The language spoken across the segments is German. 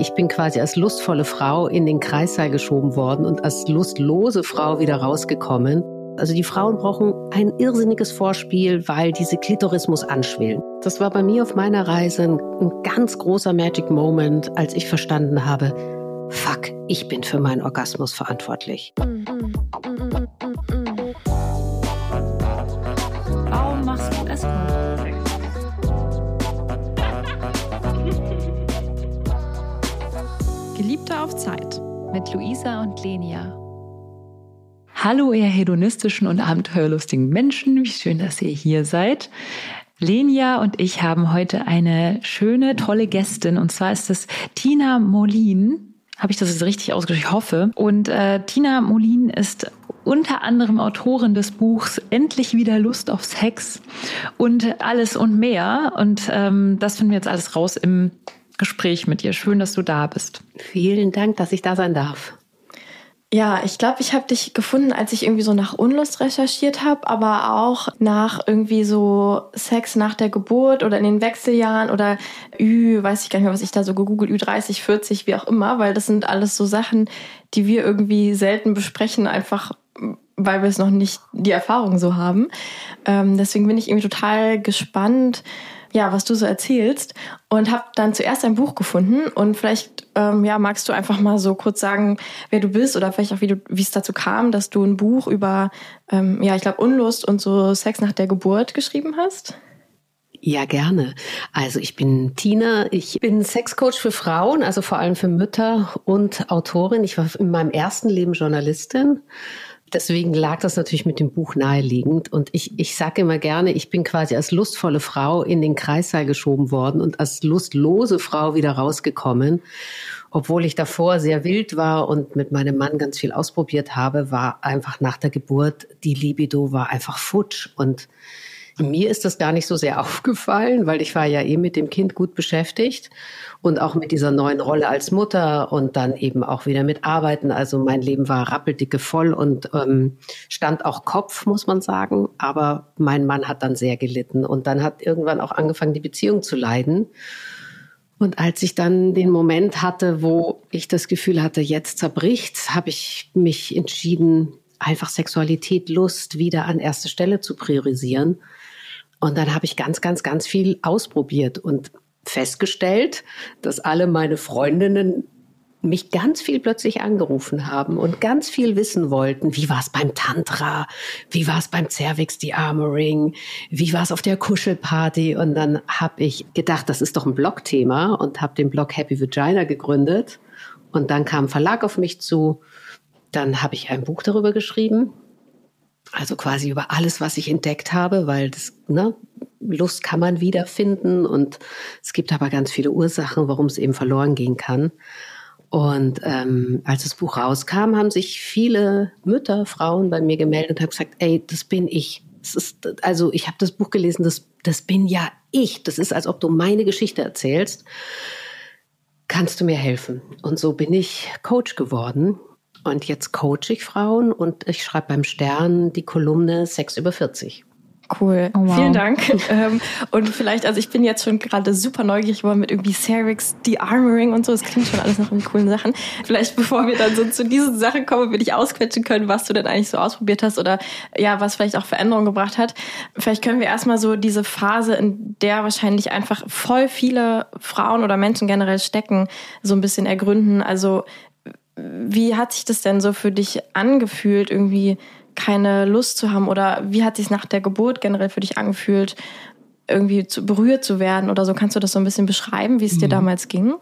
Ich bin quasi als lustvolle Frau in den Kreissaal geschoben worden und als lustlose Frau wieder rausgekommen. Also die Frauen brauchen ein irrsinniges Vorspiel, weil diese Klitoris muss anschwillen. Das war bei mir auf meiner Reise ein, ein ganz großer Magic Moment, als ich verstanden habe, fuck, ich bin für meinen Orgasmus verantwortlich. Warum Geliebte auf Zeit mit Luisa und Lenia. Hallo, ihr hedonistischen und abenteuerlustigen Menschen. Wie schön, dass ihr hier seid. Lenia und ich haben heute eine schöne, tolle Gästin. Und zwar ist es Tina Molin. Habe ich das jetzt richtig ausgesprochen? Ich hoffe. Und äh, Tina Molin ist unter anderem Autorin des Buchs Endlich wieder Lust auf Sex und alles und mehr. Und ähm, das finden wir jetzt alles raus im Gespräch mit dir. Schön, dass du da bist. Vielen Dank, dass ich da sein darf. Ja, ich glaube, ich habe dich gefunden, als ich irgendwie so nach Unlust recherchiert habe, aber auch nach irgendwie so Sex nach der Geburt oder in den Wechseljahren oder Ü, weiß ich gar nicht mehr, was ich da so gegoogelt, Ü30, 40, wie auch immer, weil das sind alles so Sachen, die wir irgendwie selten besprechen, einfach weil wir es noch nicht die Erfahrung so haben. Ähm, deswegen bin ich irgendwie total gespannt, ja, was du so erzählst und habe dann zuerst ein Buch gefunden und vielleicht ähm, ja, magst du einfach mal so kurz sagen, wer du bist oder vielleicht auch wie du wie es dazu kam, dass du ein Buch über ähm, ja, ich glaube Unlust und so Sex nach der Geburt geschrieben hast? Ja, gerne. Also ich bin Tina, ich bin Sexcoach für Frauen, also vor allem für Mütter und Autorin. Ich war in meinem ersten Leben Journalistin Deswegen lag das natürlich mit dem Buch naheliegend. Und ich, ich sage immer gerne, ich bin quasi als lustvolle Frau in den Kreissaal geschoben worden und als lustlose Frau wieder rausgekommen. Obwohl ich davor sehr wild war und mit meinem Mann ganz viel ausprobiert habe, war einfach nach der Geburt die Libido war einfach futsch. Und mir ist das gar nicht so sehr aufgefallen, weil ich war ja eh mit dem Kind gut beschäftigt und auch mit dieser neuen Rolle als Mutter und dann eben auch wieder mit Arbeiten. Also mein Leben war rappeldicke voll und ähm, stand auch Kopf, muss man sagen. Aber mein Mann hat dann sehr gelitten und dann hat irgendwann auch angefangen, die Beziehung zu leiden. Und als ich dann den Moment hatte, wo ich das Gefühl hatte, jetzt zerbricht's, habe ich mich entschieden, einfach Sexualität, Lust wieder an erste Stelle zu priorisieren. Und dann habe ich ganz, ganz, ganz viel ausprobiert und festgestellt, dass alle meine Freundinnen mich ganz viel plötzlich angerufen haben und ganz viel wissen wollten. Wie war es beim Tantra? Wie war es beim Cervix Dearmoring? Wie war es auf der Kuschelparty? Und dann habe ich gedacht, das ist doch ein Blogthema und habe den Blog Happy Vagina gegründet. Und dann kam ein Verlag auf mich zu. Dann habe ich ein Buch darüber geschrieben. Also quasi über alles, was ich entdeckt habe, weil das, ne, Lust kann man wiederfinden und es gibt aber ganz viele Ursachen, warum es eben verloren gehen kann. Und ähm, als das Buch rauskam, haben sich viele Mütter, Frauen bei mir gemeldet und haben gesagt, ey, das bin ich. Das ist, also ich habe das Buch gelesen, das, das bin ja ich. Das ist, als ob du meine Geschichte erzählst. Kannst du mir helfen? Und so bin ich Coach geworden. Und jetzt coache ich Frauen und ich schreibe beim Stern die Kolumne Sex über 40. Cool. Oh, wow. Vielen Dank. Ähm, und vielleicht, also ich bin jetzt schon gerade super neugierig geworden mit irgendwie Cervix, De-Armoring und so. Das klingt schon alles nach coolen Sachen. Vielleicht bevor wir dann so zu diesen Sachen kommen, will ich ausquetschen können, was du denn eigentlich so ausprobiert hast oder ja, was vielleicht auch Veränderungen gebracht hat. Vielleicht können wir erstmal so diese Phase, in der wahrscheinlich einfach voll viele Frauen oder Menschen generell stecken, so ein bisschen ergründen. Also wie hat sich das denn so für dich angefühlt, irgendwie keine Lust zu haben? Oder wie hat sich nach der Geburt generell für dich angefühlt, irgendwie zu, berührt zu werden oder so? Kannst du das so ein bisschen beschreiben, wie es dir mhm. damals ging?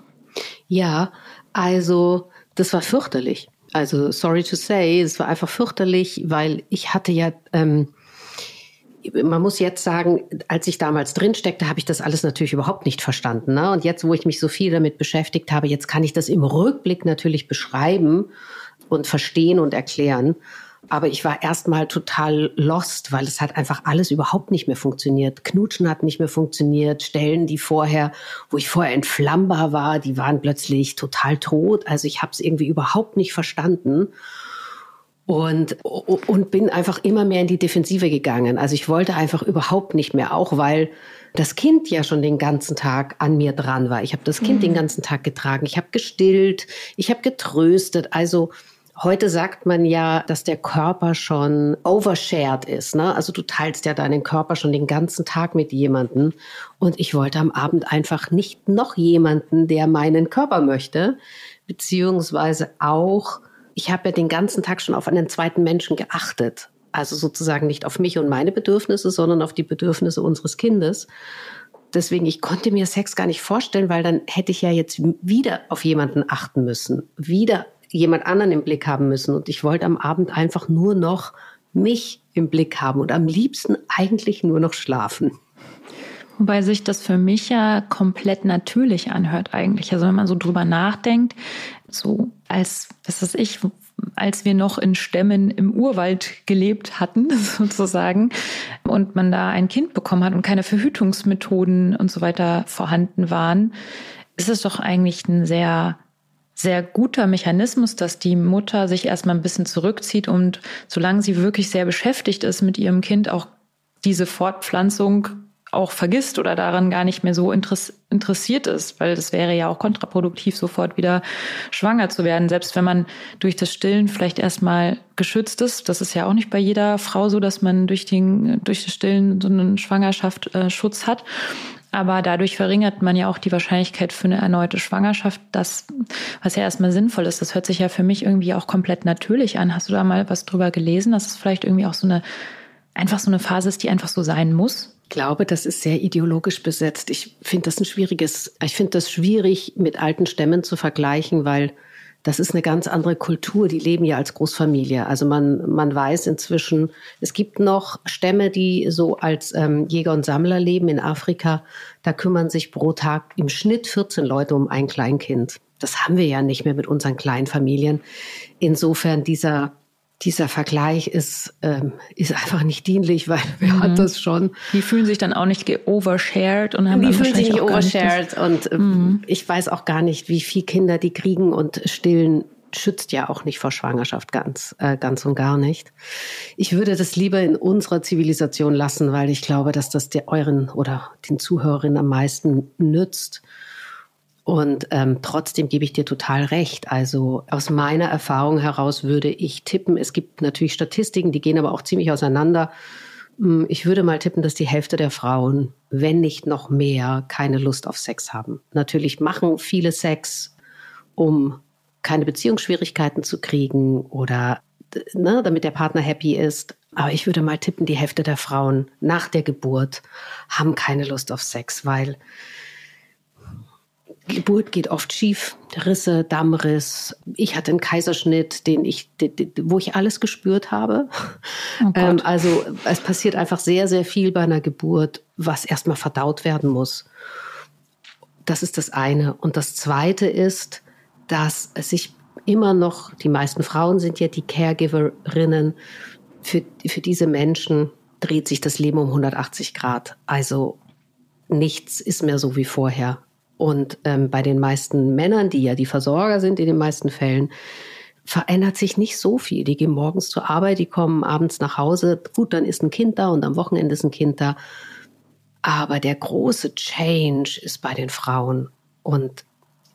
Ja, also das war fürchterlich. Also sorry to say, es war einfach fürchterlich, weil ich hatte ja, ähm, man muss jetzt sagen, als ich damals drin steckte, habe ich das alles natürlich überhaupt nicht verstanden. Ne? Und jetzt, wo ich mich so viel damit beschäftigt habe, jetzt kann ich das im Rückblick natürlich beschreiben und verstehen und erklären. Aber ich war erstmal total lost, weil es hat einfach alles überhaupt nicht mehr funktioniert. Knutschen hat nicht mehr funktioniert. Stellen, die vorher, wo ich vorher entflammbar war, die waren plötzlich total tot. Also ich habe es irgendwie überhaupt nicht verstanden. Und, und bin einfach immer mehr in die Defensive gegangen. Also ich wollte einfach überhaupt nicht mehr, auch weil das Kind ja schon den ganzen Tag an mir dran war. Ich habe das Kind mhm. den ganzen Tag getragen. Ich habe gestillt, ich habe getröstet. Also Heute sagt man ja, dass der Körper schon overshared ist. Ne? Also du teilst ja deinen Körper schon den ganzen Tag mit jemandem. Und ich wollte am Abend einfach nicht noch jemanden, der meinen Körper möchte, beziehungsweise auch, ich habe ja den ganzen Tag schon auf einen zweiten Menschen geachtet. Also sozusagen nicht auf mich und meine Bedürfnisse, sondern auf die Bedürfnisse unseres Kindes. Deswegen, ich konnte mir Sex gar nicht vorstellen, weil dann hätte ich ja jetzt wieder auf jemanden achten müssen, wieder jemand anderen im Blick haben müssen. Und ich wollte am Abend einfach nur noch mich im Blick haben und am liebsten eigentlich nur noch schlafen. Wobei sich das für mich ja komplett natürlich anhört eigentlich. Also wenn man so drüber nachdenkt, so als, was weiß ich, als wir noch in Stämmen im Urwald gelebt hatten, sozusagen, und man da ein Kind bekommen hat und keine Verhütungsmethoden und so weiter vorhanden waren, ist es doch eigentlich ein sehr sehr guter Mechanismus, dass die Mutter sich erstmal ein bisschen zurückzieht und solange sie wirklich sehr beschäftigt ist mit ihrem Kind, auch diese Fortpflanzung auch vergisst oder daran gar nicht mehr so interessiert ist, weil das wäre ja auch kontraproduktiv, sofort wieder schwanger zu werden, selbst wenn man durch das Stillen vielleicht erstmal geschützt ist. Das ist ja auch nicht bei jeder Frau so, dass man durch, den, durch das Stillen so einen Schwangerschaft äh, hat. Aber dadurch verringert man ja auch die Wahrscheinlichkeit für eine erneute Schwangerschaft, das, was ja erstmal sinnvoll ist. Das hört sich ja für mich irgendwie auch komplett natürlich an. Hast du da mal was drüber gelesen, dass es vielleicht irgendwie auch so eine, einfach so eine Phase ist, die einfach so sein muss? Ich glaube, das ist sehr ideologisch besetzt. Ich finde das ein schwieriges, ich finde das schwierig mit alten Stämmen zu vergleichen, weil das ist eine ganz andere Kultur. Die leben ja als Großfamilie. Also man, man weiß inzwischen, es gibt noch Stämme, die so als ähm, Jäger und Sammler leben in Afrika. Da kümmern sich pro Tag im Schnitt 14 Leute um ein Kleinkind. Das haben wir ja nicht mehr mit unseren kleinen Familien. Insofern dieser dieser Vergleich ist, ähm, ist einfach nicht dienlich, weil wer mhm. hat das schon? Die fühlen sich dann auch nicht overshared und haben Die fühlen sich nicht overshared und äh, mhm. ich weiß auch gar nicht, wie viel Kinder die kriegen und stillen schützt ja auch nicht vor Schwangerschaft ganz, äh, ganz und gar nicht. Ich würde das lieber in unserer Zivilisation lassen, weil ich glaube, dass das der euren oder den Zuhörerinnen am meisten nützt. Und ähm, trotzdem gebe ich dir total recht. Also aus meiner Erfahrung heraus würde ich tippen, es gibt natürlich Statistiken, die gehen aber auch ziemlich auseinander. Hm, ich würde mal tippen, dass die Hälfte der Frauen, wenn nicht noch mehr, keine Lust auf Sex haben. Natürlich machen viele Sex, um keine Beziehungsschwierigkeiten zu kriegen oder ne, damit der Partner happy ist. Aber ich würde mal tippen, die Hälfte der Frauen nach der Geburt haben keine Lust auf Sex, weil Geburt geht oft schief, Risse, Dammriss. Ich hatte einen Kaiserschnitt, den ich, wo ich alles gespürt habe. Oh ähm, also es passiert einfach sehr, sehr viel bei einer Geburt, was erstmal verdaut werden muss. Das ist das eine. Und das zweite ist, dass es sich immer noch, die meisten Frauen sind ja die Caregiverinnen, für, für diese Menschen dreht sich das Leben um 180 Grad. Also nichts ist mehr so wie vorher. Und ähm, bei den meisten Männern, die ja die Versorger sind in den meisten Fällen, verändert sich nicht so viel. Die gehen morgens zur Arbeit, die kommen abends nach Hause. Gut, dann ist ein Kind da und am Wochenende ist ein Kind da. Aber der große Change ist bei den Frauen. Und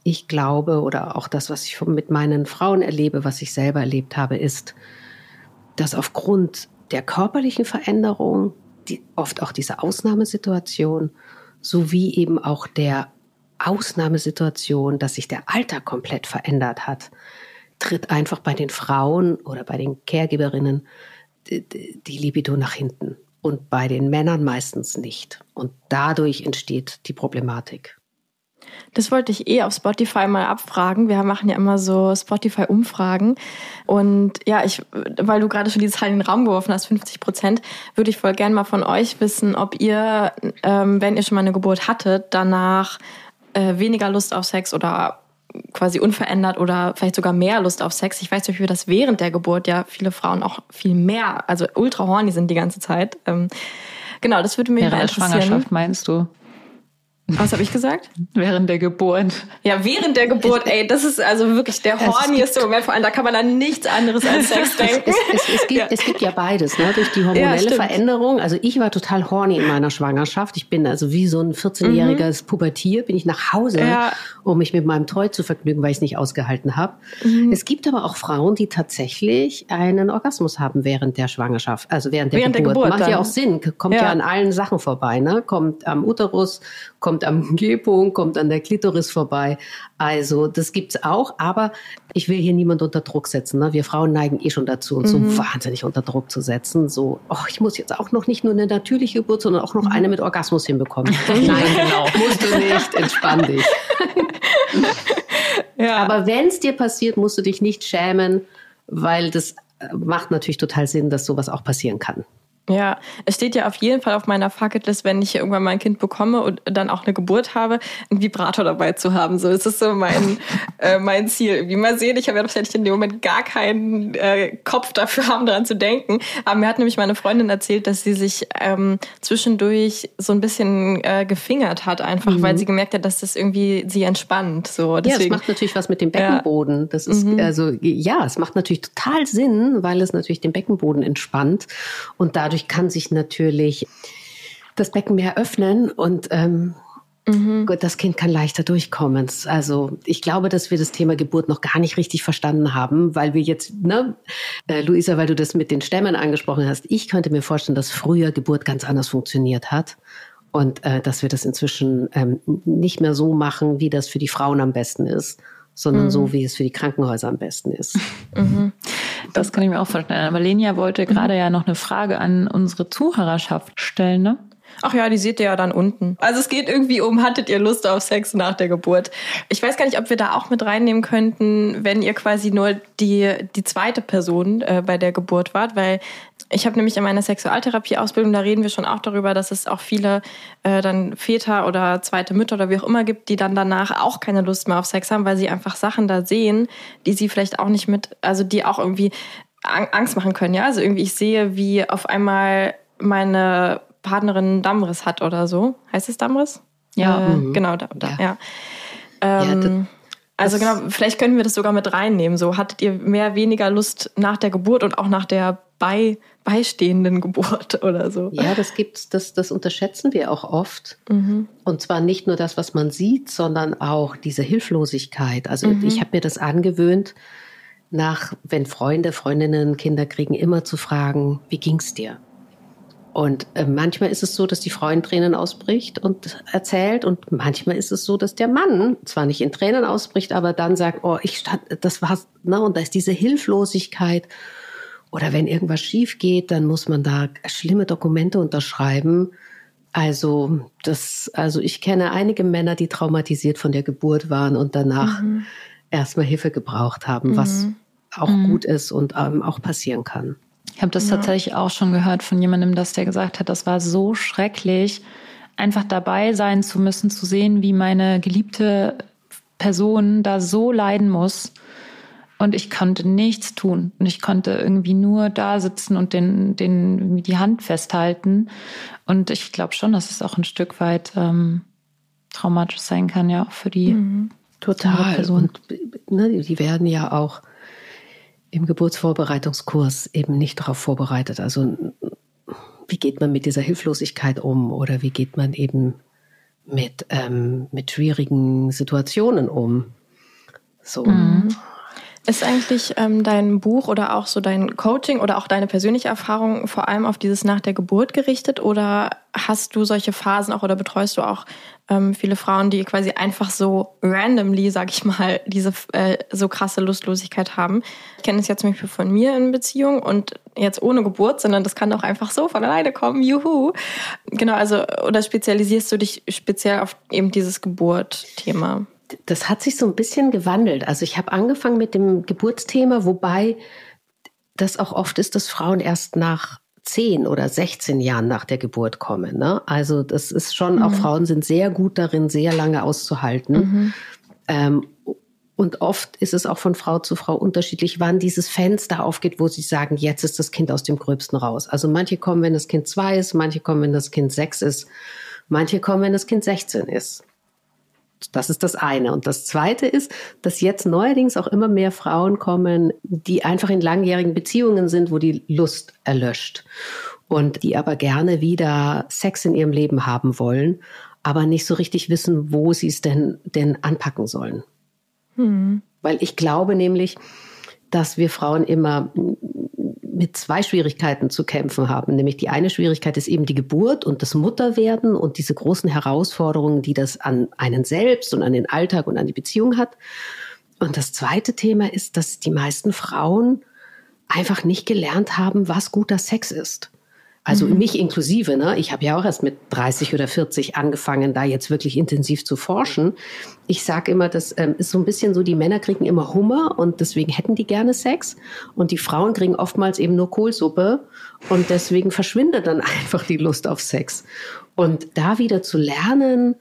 ich glaube, oder auch das, was ich mit meinen Frauen erlebe, was ich selber erlebt habe, ist, dass aufgrund der körperlichen Veränderung, die, oft auch diese Ausnahmesituation, sowie eben auch der Ausnahmesituation, dass sich der Alltag komplett verändert hat, tritt einfach bei den Frauen oder bei den Caregiverinnen die Libido nach hinten und bei den Männern meistens nicht. Und dadurch entsteht die Problematik. Das wollte ich eh auf Spotify mal abfragen. Wir machen ja immer so Spotify-Umfragen. Und ja, ich, weil du gerade schon die Zahl in den Raum geworfen hast, 50 Prozent, würde ich voll gern mal von euch wissen, ob ihr, ähm, wenn ihr schon mal eine Geburt hattet, danach äh, weniger Lust auf Sex oder quasi unverändert oder vielleicht sogar mehr Lust auf Sex. Ich weiß zum Beispiel, dass während der Geburt ja viele Frauen auch viel mehr, also ultra horny sind die ganze Zeit. Ähm, genau, das würde mich während interessieren. Während der Schwangerschaft meinst du? Was habe ich gesagt? Während der Geburt. Ja, während der Geburt, ey, das ist also wirklich der hornieste Moment. Vor allem, da kann man an nichts anderes als Sex denken. Es, es, es, gibt, ja. es gibt ja beides, ne? Durch die hormonelle ja, Veränderung. Also ich war total horny in meiner Schwangerschaft. Ich bin also wie so ein 14-jähriges mhm. Pubertier, bin ich nach Hause, ja. um mich mit meinem Toy zu vergnügen, weil ich es nicht ausgehalten habe. Mhm. Es gibt aber auch Frauen, die tatsächlich einen Orgasmus haben während der Schwangerschaft, also während der während Geburt. Der Geburt Macht dann. ja auch Sinn, kommt ja. an allen Sachen vorbei, ne? Kommt am Uterus, kommt am G-Punkt, kommt an der Klitoris vorbei. Also das gibt's auch, aber ich will hier niemand unter Druck setzen. Ne? Wir Frauen neigen eh schon dazu, uns mhm. so wahnsinnig unter Druck zu setzen. So, oh, ich muss jetzt auch noch nicht nur eine natürliche Geburt, sondern auch noch mhm. eine mit Orgasmus hinbekommen. Nein, genau, musst du nicht, entspann dich. ja. Aber wenn es dir passiert, musst du dich nicht schämen, weil das macht natürlich total Sinn, dass sowas auch passieren kann. Ja, es steht ja auf jeden Fall auf meiner Fucketlist, wenn ich irgendwann mal ein Kind bekomme und dann auch eine Geburt habe, einen Vibrator dabei zu haben. So, das ist so mein, äh, mein Ziel. Wie mal sehen, ich habe ja wahrscheinlich in dem Moment gar keinen äh, Kopf dafür haben, daran zu denken. Aber mir hat nämlich meine Freundin erzählt, dass sie sich ähm, zwischendurch so ein bisschen äh, gefingert hat, einfach mhm. weil sie gemerkt hat, dass das irgendwie sie entspannt. So, deswegen. Ja, das macht natürlich was mit dem Beckenboden. Das ist mhm. also ja, es macht natürlich total Sinn, weil es natürlich den Beckenboden entspannt und dadurch dadurch kann sich natürlich das Becken mehr öffnen und ähm, Mhm. Gut, das Kind kann leichter durchkommen. Also ich glaube, dass wir das Thema Geburt noch gar nicht richtig verstanden haben, weil wir jetzt, ne, äh, Luisa, weil du das mit den Stämmen angesprochen hast, ich könnte mir vorstellen, dass früher Geburt ganz anders funktioniert hat und äh, dass wir das inzwischen ähm, nicht mehr so machen, wie das für die Frauen am besten ist, sondern mhm. so, wie es für die Krankenhäuser am besten ist. Mhm. Das kann ich mir auch vorstellen. Aber Lenia wollte mhm. gerade ja noch eine Frage an unsere Zuhörerschaft stellen, ne? Ach ja, die seht ihr ja dann unten. Also es geht irgendwie um, hattet ihr Lust auf Sex nach der Geburt? Ich weiß gar nicht, ob wir da auch mit reinnehmen könnten, wenn ihr quasi nur die, die zweite Person äh, bei der Geburt wart, weil ich habe nämlich in meiner Sexualtherapie-Ausbildung, da reden wir schon auch darüber, dass es auch viele äh, dann Väter oder zweite Mütter oder wie auch immer gibt, die dann danach auch keine Lust mehr auf Sex haben, weil sie einfach Sachen da sehen, die sie vielleicht auch nicht mit, also die auch irgendwie Angst machen können. Ja, also irgendwie ich sehe, wie auf einmal meine Partnerin Dammriss hat oder so. Heißt es Dammriss? Ja, äh, mhm. genau, da, da ja. ja. Ähm, ja also genau, vielleicht können wir das sogar mit reinnehmen. So hattet ihr mehr, weniger Lust nach der Geburt und auch nach der bei, beistehenden Geburt oder so. Ja, das gibt's, das, das unterschätzen wir auch oft. Mhm. Und zwar nicht nur das, was man sieht, sondern auch diese Hilflosigkeit. Also mhm. ich habe mir das angewöhnt, nach, wenn Freunde, Freundinnen Kinder kriegen, immer zu fragen, wie ging's dir? Und äh, manchmal ist es so, dass die Frau in Tränen ausbricht und erzählt. Und manchmal ist es so, dass der Mann zwar nicht in Tränen ausbricht, aber dann sagt, oh, ich stand, das war's, ne? Und da ist diese Hilflosigkeit. Oder wenn irgendwas schief geht, dann muss man da schlimme Dokumente unterschreiben. Also, das, also ich kenne einige Männer, die traumatisiert von der Geburt waren und danach mhm. erstmal Hilfe gebraucht haben, mhm. was auch mhm. gut ist und ähm, auch passieren kann. Ich habe das ja. tatsächlich auch schon gehört von jemandem, dass der gesagt hat, das war so schrecklich, einfach dabei sein zu müssen, zu sehen, wie meine geliebte Person da so leiden muss. Und ich konnte nichts tun. Und ich konnte irgendwie nur da sitzen und den, den, die Hand festhalten. Und ich glaube schon, dass es auch ein Stück weit ähm, traumatisch sein kann, ja, auch für die mhm. Total. Person. Und ne, die werden ja auch im Geburtsvorbereitungskurs eben nicht darauf vorbereitet. Also wie geht man mit dieser Hilflosigkeit um oder wie geht man eben mit, ähm, mit schwierigen Situationen um? So. Mhm. Ist eigentlich ähm, dein Buch oder auch so dein Coaching oder auch deine persönliche Erfahrung vor allem auf dieses nach der Geburt gerichtet oder hast du solche Phasen auch oder betreust du auch ähm, viele Frauen, die quasi einfach so randomly, sag ich mal, diese äh, so krasse Lustlosigkeit haben? Ich kenne es ja zum Beispiel von mir in Beziehung und jetzt ohne Geburt, sondern das kann auch einfach so von alleine kommen, juhu. Genau, also oder spezialisierst du dich speziell auf eben dieses Geburt-Thema? das hat sich so ein bisschen gewandelt. Also ich habe angefangen mit dem Geburtsthema, wobei das auch oft ist, dass Frauen erst nach 10 oder 16 Jahren nach der Geburt kommen. Ne? Also das ist schon, mhm. auch Frauen sind sehr gut darin, sehr lange auszuhalten. Mhm. Ähm, und oft ist es auch von Frau zu Frau unterschiedlich, wann dieses Fenster aufgeht, wo sie sagen, jetzt ist das Kind aus dem Gröbsten raus. Also manche kommen, wenn das Kind zwei ist, manche kommen, wenn das Kind sechs ist Manche kommen, wenn das Kind 16 ist. Das ist das eine. Und das zweite ist, dass jetzt neuerdings auch immer mehr Frauen kommen, die einfach in langjährigen Beziehungen sind, wo die Lust erlöscht und die aber gerne wieder Sex in ihrem Leben haben wollen, aber nicht so richtig wissen, wo sie es denn, denn anpacken sollen. Hm. Weil ich glaube nämlich, dass wir Frauen immer mit zwei Schwierigkeiten zu kämpfen haben. Nämlich die eine Schwierigkeit ist eben die Geburt und das Mutterwerden und diese großen Herausforderungen, die das an einen selbst und an den Alltag und an die Beziehung hat. Und das zweite Thema ist, dass die meisten Frauen einfach nicht gelernt haben, was guter Sex ist. Also mhm. mich inklusive, ne? Ich habe ja auch erst mit 30 oder 40 angefangen, da jetzt wirklich intensiv zu forschen. Ich sage immer, das ähm, ist so ein bisschen so, die Männer kriegen immer Hummer und deswegen hätten die gerne Sex. Und die Frauen kriegen oftmals eben nur Kohlsuppe und deswegen verschwindet dann einfach die Lust auf Sex. Und da wieder zu lernen,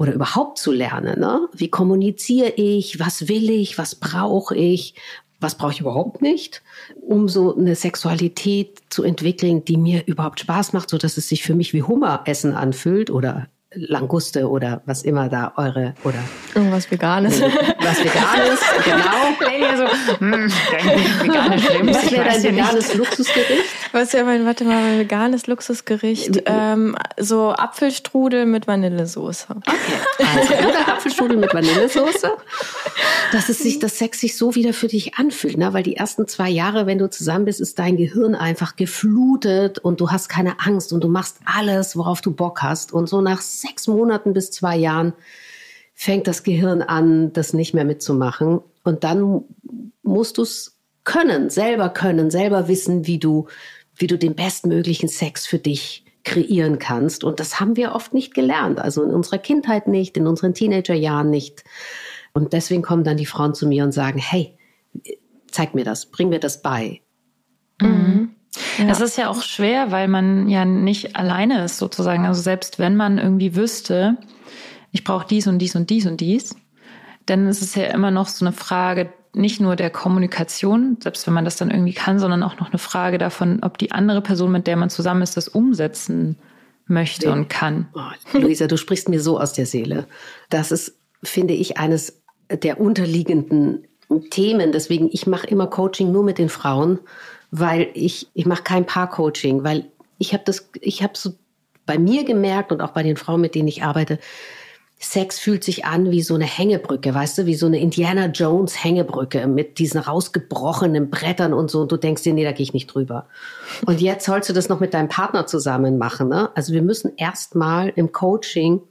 oder überhaupt zu lernen. Ne? Wie kommuniziere ich? Was will ich? Was brauche ich? Was brauche ich überhaupt nicht, um so eine Sexualität zu entwickeln, die mir überhaupt Spaß macht, so dass es sich für mich wie Hummeressen anfühlt oder Languste oder was immer da eure oder irgendwas Veganes. Was Veganes, genau. so, hm, veganes Was wäre dein veganes Luxusgericht? Was wäre mein, warte mal, mein veganes Luxusgericht? Ähm, so Apfelstrudel mit Vanillesoße. Okay. Also, oder Apfelstrudel mit Vanillesoße. Dass es sich, das Sex sich so wieder für dich anfühlt, ne? Weil die ersten zwei Jahre, wenn du zusammen bist, ist dein Gehirn einfach geflutet und du hast keine Angst und du machst alles, worauf du Bock hast. Und so nach sechs Monaten bis zwei Jahren fängt das Gehirn an, das nicht mehr mitzumachen. Und dann musst du es können, selber können, selber wissen, wie du, wie du den bestmöglichen Sex für dich kreieren kannst. Und das haben wir oft nicht gelernt. Also in unserer Kindheit nicht, in unseren Teenagerjahren nicht. Und deswegen kommen dann die Frauen zu mir und sagen, hey, zeig mir das, bring mir das bei. Mhm. Ja. Es ist ja auch schwer, weil man ja nicht alleine ist sozusagen. Also selbst wenn man irgendwie wüsste, ich brauche dies und dies und dies und dies, dann ist es ja immer noch so eine Frage nicht nur der Kommunikation, selbst wenn man das dann irgendwie kann, sondern auch noch eine Frage davon, ob die andere Person, mit der man zusammen ist, das umsetzen möchte nee. und kann. Oh, Luisa, du sprichst mir so aus der Seele. Das ist, finde ich, eines der unterliegenden Themen. Deswegen, ich mache immer Coaching nur mit den Frauen, weil ich, ich mache kein Paar-Coaching, weil ich habe das, ich habe so bei mir gemerkt und auch bei den Frauen, mit denen ich arbeite, Sex fühlt sich an wie so eine Hängebrücke, weißt du, wie so eine Indiana Jones Hängebrücke mit diesen rausgebrochenen Brettern und so. Und du denkst dir, nee, da gehe ich nicht drüber. Und jetzt sollst du das noch mit deinem Partner zusammen machen. Ne? Also wir müssen erstmal im Coaching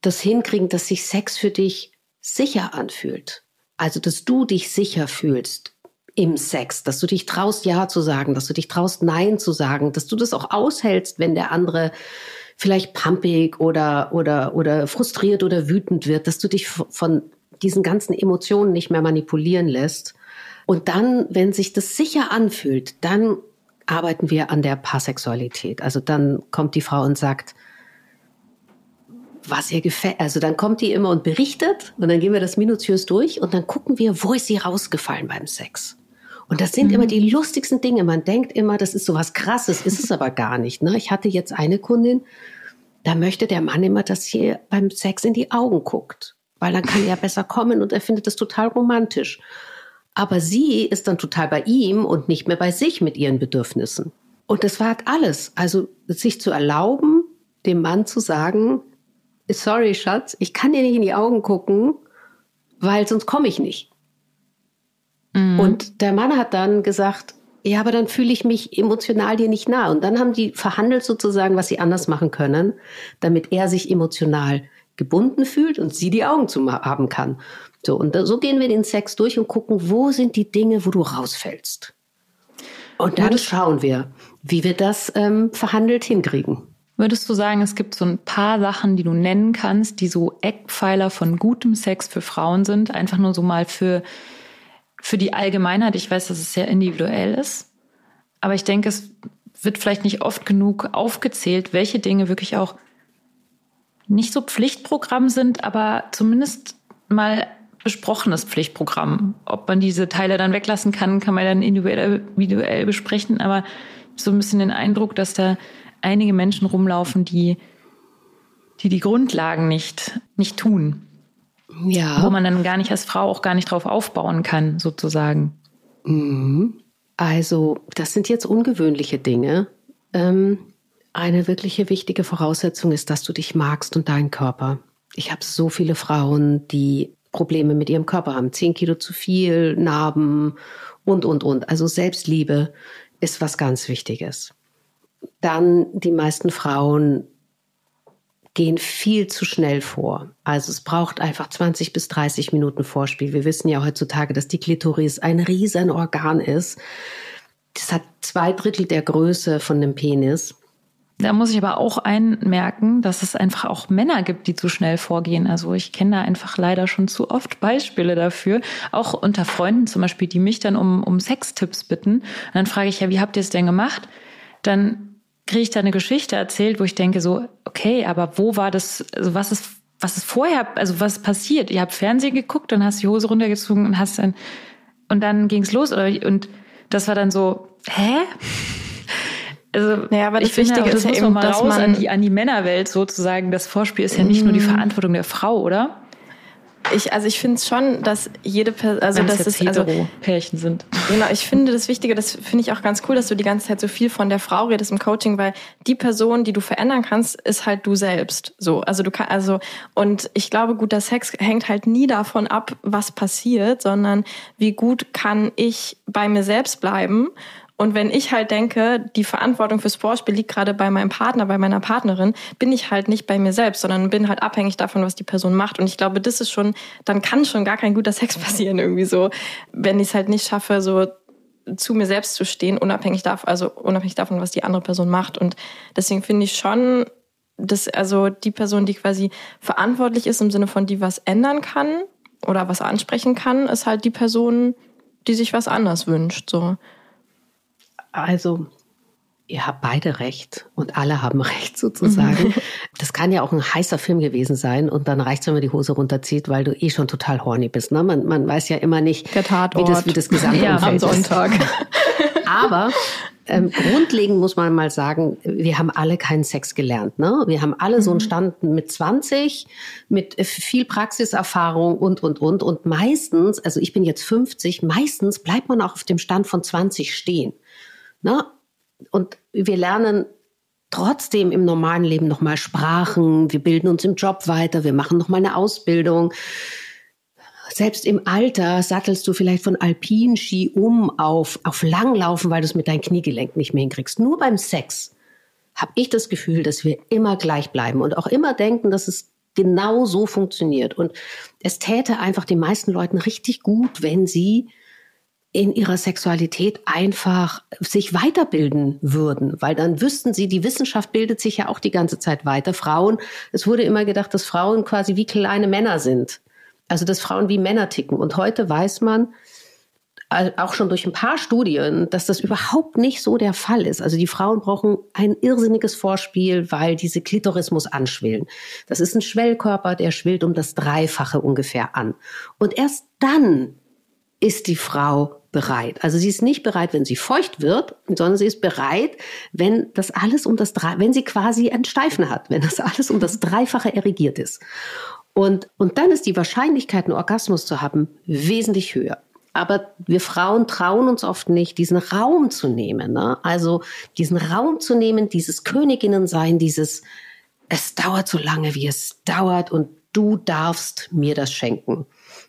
das hinkriegen, dass sich Sex für dich sicher anfühlt. Also, dass du dich sicher fühlst im Sex, dass du dich traust, Ja zu sagen, dass du dich traust, Nein zu sagen, dass du das auch aushältst, wenn der andere vielleicht pumpig oder, oder, oder frustriert oder wütend wird, dass du dich von diesen ganzen Emotionen nicht mehr manipulieren lässt. Und dann, wenn sich das sicher anfühlt, dann arbeiten wir an der Pasexualität. Also dann kommt die Frau und sagt, was ihr gefällt. Also dann kommt die immer und berichtet und dann gehen wir das minutiös durch und dann gucken wir, wo ist sie rausgefallen beim Sex. Und das sind mhm. immer die lustigsten Dinge. Man denkt immer, das ist so was Krasses, ist es aber gar nicht. Ne? Ich hatte jetzt eine Kundin, da möchte der Mann immer, dass sie beim Sex in die Augen guckt, weil dann kann er besser kommen und er findet das total romantisch. Aber sie ist dann total bei ihm und nicht mehr bei sich mit ihren Bedürfnissen. Und das war alles. Also sich zu erlauben, dem Mann zu sagen, sorry Schatz, ich kann dir nicht in die Augen gucken, weil sonst komme ich nicht. Mhm. Und der Mann hat dann gesagt, ja, aber dann fühle ich mich emotional dir nicht nah. Und dann haben die verhandelt sozusagen, was sie anders machen können, damit er sich emotional gebunden fühlt und sie die Augen zu haben kann. So, und so gehen wir den Sex durch und gucken, wo sind die Dinge, wo du rausfällst. Und dann schauen wir, wie wir das ähm, verhandelt hinkriegen. Würdest du sagen, es gibt so ein paar Sachen, die du nennen kannst, die so Eckpfeiler von gutem Sex für Frauen sind? Einfach nur so mal für für die Allgemeinheit. Ich weiß, dass es sehr individuell ist, aber ich denke, es wird vielleicht nicht oft genug aufgezählt, welche Dinge wirklich auch nicht so Pflichtprogramm sind, aber zumindest mal besprochenes Pflichtprogramm. Ob man diese Teile dann weglassen kann, kann man dann individuell, besprechen, aber so ein bisschen den Eindruck, dass da einige Menschen rumlaufen, die die die Grundlagen nicht, nicht tun. Ja. Wo man dann gar nicht als Frau auch gar nicht drauf aufbauen kann, sozusagen. Mhm. Also, das sind jetzt ungewöhnliche Dinge. Ähm, eine wirkliche wichtige Voraussetzung ist, dass du dich magst und deinen Körper. Ich habe so viele Frauen, die Probleme mit ihrem Körper haben. Zehn Kilo zu viel, Narben und, und, und. Also Selbstliebe ist was ganz Wichtiges. Dann die meisten Frauen gehen viel zu schnell vor. Also es braucht einfach 20 bis 30 Minuten Vorspiel. Wir wissen ja heutzutage, dass die Klitoris ein riesen Organ ist. Das hat zwei Drittel der Größe von dem Penis. Da muss ich aber auch einmerken, dass es einfach auch Männer gibt, die zu schnell vorgehen. Also ich kenne da einfach leider schon zu oft Beispiele dafür. Auch unter Freunden zum Beispiel, die mich dann um, um Sextipps bitten. Und dann frage ich ja, wie habt ihr es denn gemacht? Dann kriege ich da eine Geschichte erzählt, wo ich denke so, okay, aber wo war das, also was ist, was ist vorher, also was passiert? Ihr habt Fernsehen geguckt, dann hast die Hose runtergezogen und hast dann, und dann ging's los oder, und das war dann so, hä? Also, naja, aber das ich Wichtige finde, das ist muss eben, mal raus an die, an die Männerwelt sozusagen. Das Vorspiel ist ja nicht nur die mhm. Verantwortung der Frau, oder? Ich, also ich finde es schon, dass jede Person, also Wenn dass es also Pärchen sind. Genau, ich finde das Wichtige, das finde ich auch ganz cool, dass du die ganze Zeit so viel von der Frau redest im Coaching, weil die Person, die du verändern kannst, ist halt du selbst. So, also du kannst also und ich glaube, guter Sex hängt halt nie davon ab, was passiert, sondern wie gut kann ich bei mir selbst bleiben und wenn ich halt denke, die Verantwortung fürs Vorspiel liegt gerade bei meinem Partner, bei meiner Partnerin, bin ich halt nicht bei mir selbst, sondern bin halt abhängig davon, was die Person macht. Und ich glaube, das ist schon, dann kann schon gar kein guter Sex passieren irgendwie so, wenn ich es halt nicht schaffe, so zu mir selbst zu stehen, unabhängig davon, also unabhängig davon, was die andere Person macht. Und deswegen finde ich schon, dass also die Person, die quasi verantwortlich ist im Sinne von die was ändern kann oder was ansprechen kann, ist halt die Person, die sich was anders wünscht. So. Also, ihr habt beide recht und alle haben recht sozusagen. Das kann ja auch ein heißer Film gewesen sein und dann reicht es, wenn man die Hose runterzieht, weil du eh schon total horny bist. Ne? Man, man weiß ja immer nicht, wie das, wie das gesamte ja, am Sonntag. ist. Aber ähm, grundlegend muss man mal sagen, wir haben alle keinen Sex gelernt. Ne? Wir haben alle so einen mhm. Stand mit 20, mit viel Praxiserfahrung und, und, und. Und meistens, also ich bin jetzt 50, meistens bleibt man auch auf dem Stand von 20 stehen. Ne? Und wir lernen trotzdem im normalen Leben nochmal Sprachen, wir bilden uns im Job weiter, wir machen nochmal eine Ausbildung. Selbst im Alter sattelst du vielleicht von Alpinski um auf, auf Langlaufen, weil du es mit deinem Kniegelenk nicht mehr hinkriegst. Nur beim Sex habe ich das Gefühl, dass wir immer gleich bleiben und auch immer denken, dass es genau so funktioniert. Und es täte einfach den meisten Leuten richtig gut, wenn sie in ihrer Sexualität einfach sich weiterbilden würden, weil dann wüssten sie, die Wissenschaft bildet sich ja auch die ganze Zeit weiter. Frauen, es wurde immer gedacht, dass Frauen quasi wie kleine Männer sind. Also, dass Frauen wie Männer ticken. Und heute weiß man, auch schon durch ein paar Studien, dass das überhaupt nicht so der Fall ist. Also die Frauen brauchen ein irrsinniges Vorspiel, weil diese Klitoris muss anschwillen. Das ist ein Schwellkörper, der schwillt um das Dreifache ungefähr an. Und erst dann ist die Frau bereit. Also sie ist nicht bereit, wenn sie feucht wird, sondern sie ist bereit, wenn das alles um das wenn sie quasi ein Steifen hat, wenn das alles um das Dreifache erregiert ist. Und, und dann ist die Wahrscheinlichkeit, einen Orgasmus zu haben, wesentlich höher. Aber wir Frauen trauen uns oft nicht, diesen Raum zu nehmen. Ne? Also diesen Raum zu nehmen, dieses Königinnensein, dieses, es dauert so lange, wie es dauert und du darfst mir das schenken